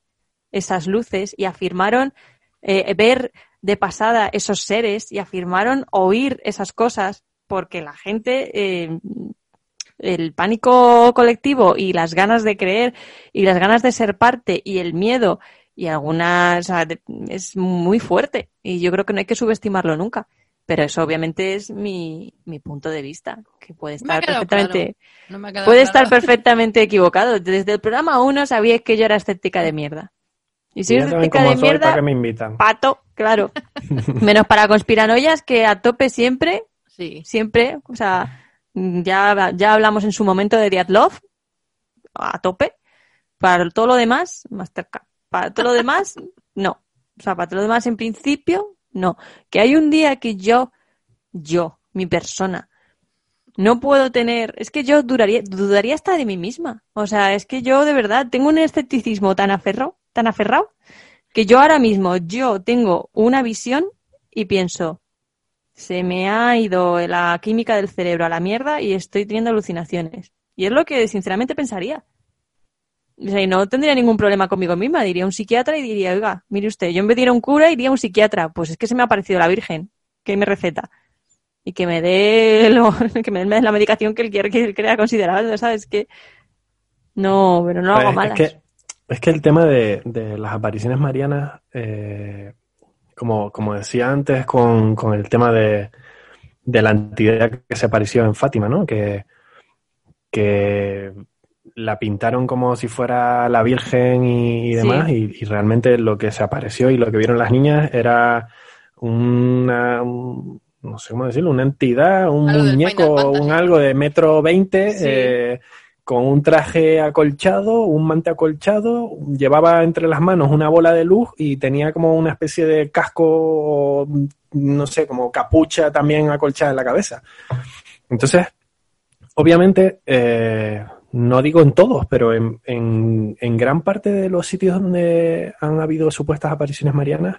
esas luces y afirmaron eh, ver de pasada esos seres y afirmaron oír esas cosas porque la gente, eh, el pánico colectivo y las ganas de creer y las ganas de ser parte y el miedo y algunas, es muy fuerte y yo creo que no hay que subestimarlo nunca. Pero eso obviamente es mi, mi punto de vista, que puede estar perfectamente, No me puede claro. estar perfectamente equivocado. Desde el programa 1 sabíais que yo era escéptica de mierda. Y si Y eres ya saben escéptica de mierda, ¿para qué me invitan? pato, claro. (laughs) Menos para conspiranoias que a tope siempre, Sí. siempre, o sea, Ya, ya hablamos en su momento de Diatlov, a tope. Para todo lo demás, Mastercard. Para todo lo demás, no. O sea, para todo lo demás, en principio, no. Que hay un día que yo, yo, mi persona, no puedo tener. Es que yo duraría, dudaría hasta de mí misma. O sea, es que yo de verdad tengo un escepticismo tan aferrado, tan aferrado, que yo ahora mismo, yo tengo una visión y pienso, se me ha ido la química del cerebro a la mierda y estoy teniendo alucinaciones. Y es lo que sinceramente pensaría. O sea, y no tendría ningún problema conmigo misma. Diría a un psiquiatra y diría, oiga, mire usted, yo en vez de ir a un cura iría a un psiquiatra. Pues es que se me ha parecido la Virgen. que me receta? Y que me dé lo- (laughs) que me dé la medicación que él quiere que él crea considerable, ¿sabes? Que no, pero no lo hago Pues, malas. es, que, es que el tema de, de las apariciones marianas, eh, como, como decía antes, con, con el tema de, de la entidad que se apareció en Fátima, ¿no? Que, que la pintaron como si fuera la Virgen y, y Sí. demás, y, y realmente lo que se apareció y lo que vieron las niñas era una, un- no sé cómo decirlo, una entidad, un Algo muñeco, un algo de metro veinte, Sí. eh, con un traje acolchado, un mante acolchado, llevaba entre las manos una bola de luz y tenía como una especie de casco, no sé, como capucha también acolchada en la cabeza. Entonces, obviamente, eh, no digo en todos, pero en, en- gran parte de los sitios donde han habido supuestas apariciones marianas,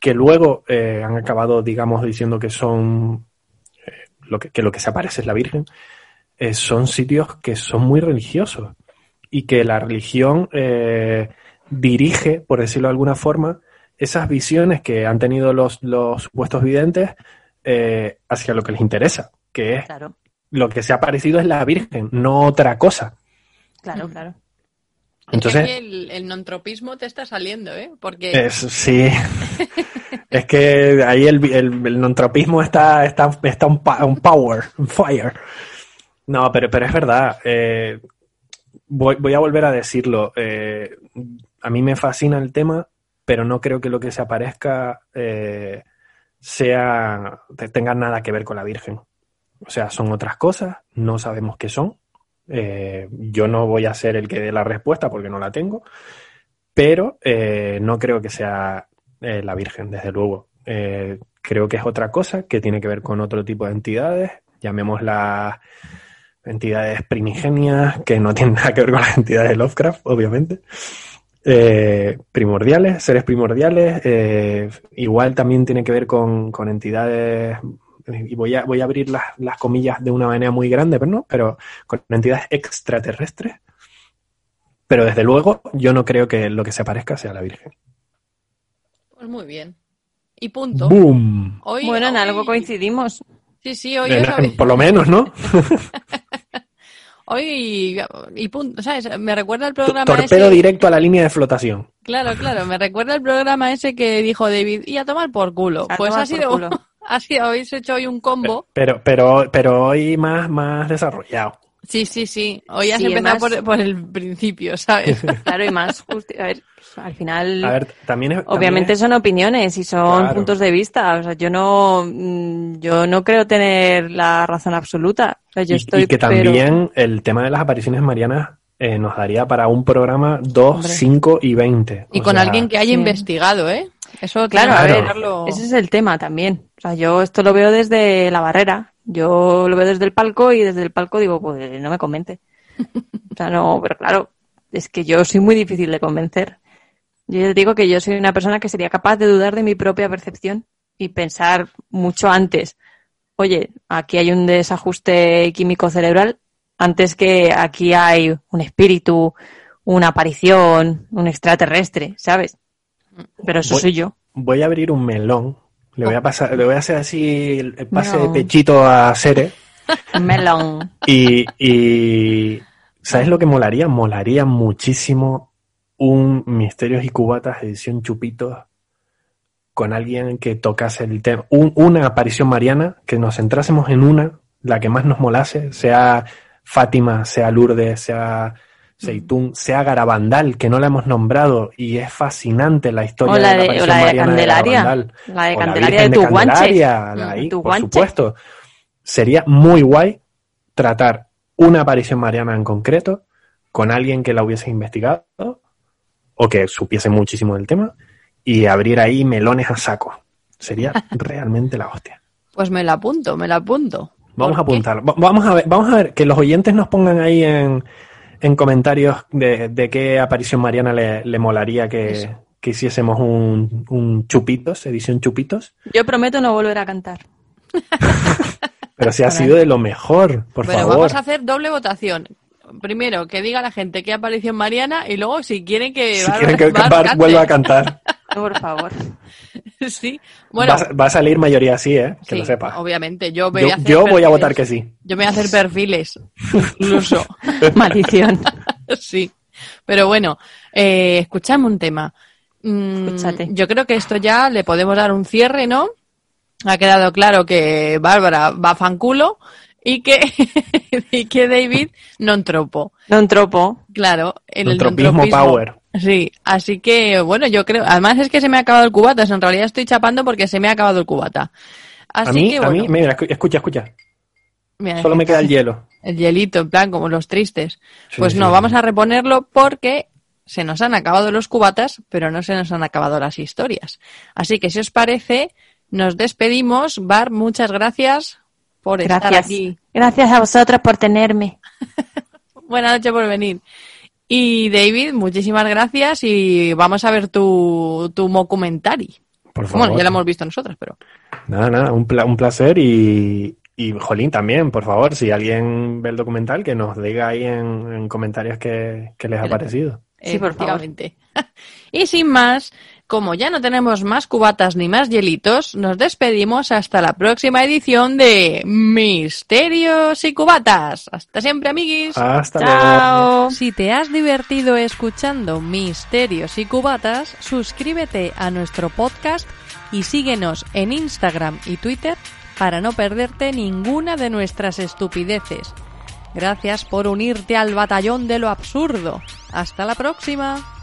que luego eh, han acabado, digamos, diciendo que son eh, lo que, lo que se aparece es la Virgen, eh, son sitios que son muy religiosos y que la religión eh, dirige, por decirlo de alguna forma, esas visiones que han tenido los, los supuestos videntes hacia lo que les interesa, que es Claro, lo que se ha aparecido es la Virgen, no otra cosa. claro, claro. Entonces, Es que aquí el, el nontropismo te está saliendo, ¿eh? Porque Es, sí. (laughs) es que ahí el, el, el nontropismo está, está, está un, power, un fire. No, pero, pero es verdad. eh, voy, voy a volver a decirlo. eh, a mí me fascina el tema, pero no creo que lo que se aparezca eh, sea te- tenga nada que ver con la Virgen. O sea, son otras cosas, no sabemos qué son. Eh, yo no voy a ser el que dé la respuesta porque no la tengo, pero eh, no creo que sea eh, la Virgen, desde luego. Creo que es otra cosa que tiene que ver con otro tipo de entidades, llamémoslas entidades primigenias, que no tienen nada que ver con las entidades de Lovecraft, obviamente. Primordiales, seres primordiales, igual también tiene que ver con, con entidades, y voy a, voy a abrir las, las comillas de una manera muy grande, pero no, pero con entidades extraterrestres. Pero desde luego, yo no creo que lo que se parezca sea la Virgen. Pues muy bien. Y punto. ¡Boom! Hoy, Bueno, en hoy- algo coincidimos. Sí, sí, hoy, En- por lo menos, ¿no? (laughs) hoy y punto, ¿sabes? Me recuerda el programa Torpedo ese. directo a la línea de flotación. Claro, claro, me recuerda el programa ese que dijo David, y a tomar por culo. A pues por sido, culo. (laughs) (laughs) sido, habéis hecho hoy un combo. Pero, pero, pero hoy más, más desarrollado. Sí, sí, sí. Hoy has Sí, empezado por, por el principio, ¿sabes? (laughs) Claro, y más justi- A ver, pues, al final. A ver, también es. Obviamente también es- son opiniones y son Claro. puntos de vista. O sea, yo no, mm, yo no creo tener la razón absoluta. O sea, yo y, estoy, y que pero- también el tema de las apariciones marianas eh, nos daría para un programa 2, Hombre. 5 y 20. Y O con sea, alguien que haya sí. investigado, ¿eh? Eso Claro, a ver, ese es el tema también. O sea, yo esto lo veo desde la barrera. Yo lo veo desde el palco y desde el palco digo, pues no me convence. O sea, no, pero claro, es que yo soy muy difícil de convencer. Yo les digo que yo soy una persona que sería capaz de dudar de mi propia percepción y pensar mucho antes. Oye, aquí hay un desajuste químico cerebral antes que aquí hay un espíritu, una aparición, un extraterrestre, ¿sabes? Pero eso Voy- soy yo. Voy a abrir un melón. Le voy a pasar, le voy a hacer así el pase de pechito a Cere. (laughs) Melón. Y, y ¿sabes lo que molaría? Molaría muchísimo un Misterios y Cubatas edición Chupitos con alguien que tocase el tema, un- una aparición mariana, que nos centrásemos en una, la que más nos molase, sea Fátima, sea Lourdes, sea Seitún, sea Garabandal, que no la hemos nombrado y es fascinante la historia O la de la de, o aparición la de mariana Candelaria. Garabandal. La de O la Candelaria Virgen de tu guanche. Candelaria, la Mm, por supuesto. Sería muy guay tratar una aparición mariana en concreto con alguien que la hubiese investigado o que supiese muchísimo del tema y abrir ahí melones a saco. Sería (laughs) realmente la hostia. Pues me la apunto, me la apunto. Vamos a. Va- Vamos a ver, vamos a ver, que los oyentes nos pongan ahí en, en comentarios de, de qué aparición mariana le, le molaría que, que hiciésemos un, un chupitos, edición chupitos. Yo prometo no volver a cantar. (laughs) Pero si ha sido de lo mejor, por Pero favor. vamos a hacer doble votación. Primero, que diga la gente qué aparición Mariana y luego si quieren que Si Bar- quieren que (laughs) Bar vuelva a cantar. (laughs) Por favor. (laughs) sí. Bueno, va, a- va a salir mayoría así, ¿eh? Que sí, lo sepas. obviamente. Yo voy Yo, a, hacer yo voy a votar que sí. Yo me voy a hacer perfiles, (laughs) incluso. (laughs) Maldición. sí. Pero bueno, eh, escuchadme un tema. Mm, Escúchate. yo creo que esto ya le podemos dar un cierre, ¿no? Ha quedado claro que Bárbara va a fanculo y que, y que David non tropo. Non tropo. Claro, en el Entropismo entropismo. power. Sí, así que bueno, yo creo, además es que se me ha acabado el cubata, en realidad estoy chapando porque se me ha acabado el cubata. Así A mí, que a bueno, mí, mira, escu- escucha, escucha. mira, Solo me queda el hielo. el hielito, en plan como los tristes. Sí, pues sí, no, sí. vamos a reponerlo porque se nos han acabado los cubatas, pero no se nos han acabado las historias. Así que si os parece, nos despedimos. Bar, muchas gracias por estar Gracias. aquí. Gracias a vosotros por tenerme. (laughs) Buenas noches por venir. Y David, muchísimas gracias y vamos a ver tu, tu. Por favor. Bueno, ya lo hemos visto nosotros, pero Nada, nada, un, pla- un placer y, y, Jolín, también, por favor, si alguien ve el documental, que nos diga ahí en, en comentarios qué, qué les ha parecido. Sí, por favor. efectivamente. (laughs) y sin más, como ya no tenemos más cubatas ni más hielitos, nos despedimos hasta la próxima edición de Misterios y Cubatas. Hasta siempre, amiguis. Hasta luego. Chao. Si te has divertido escuchando Misterios y Cubatas, suscríbete a nuestro podcast y síguenos en Instagram y Twitter para no perderte ninguna de nuestras estupideces. Gracias por unirte al batallón de lo absurdo. Hasta la próxima.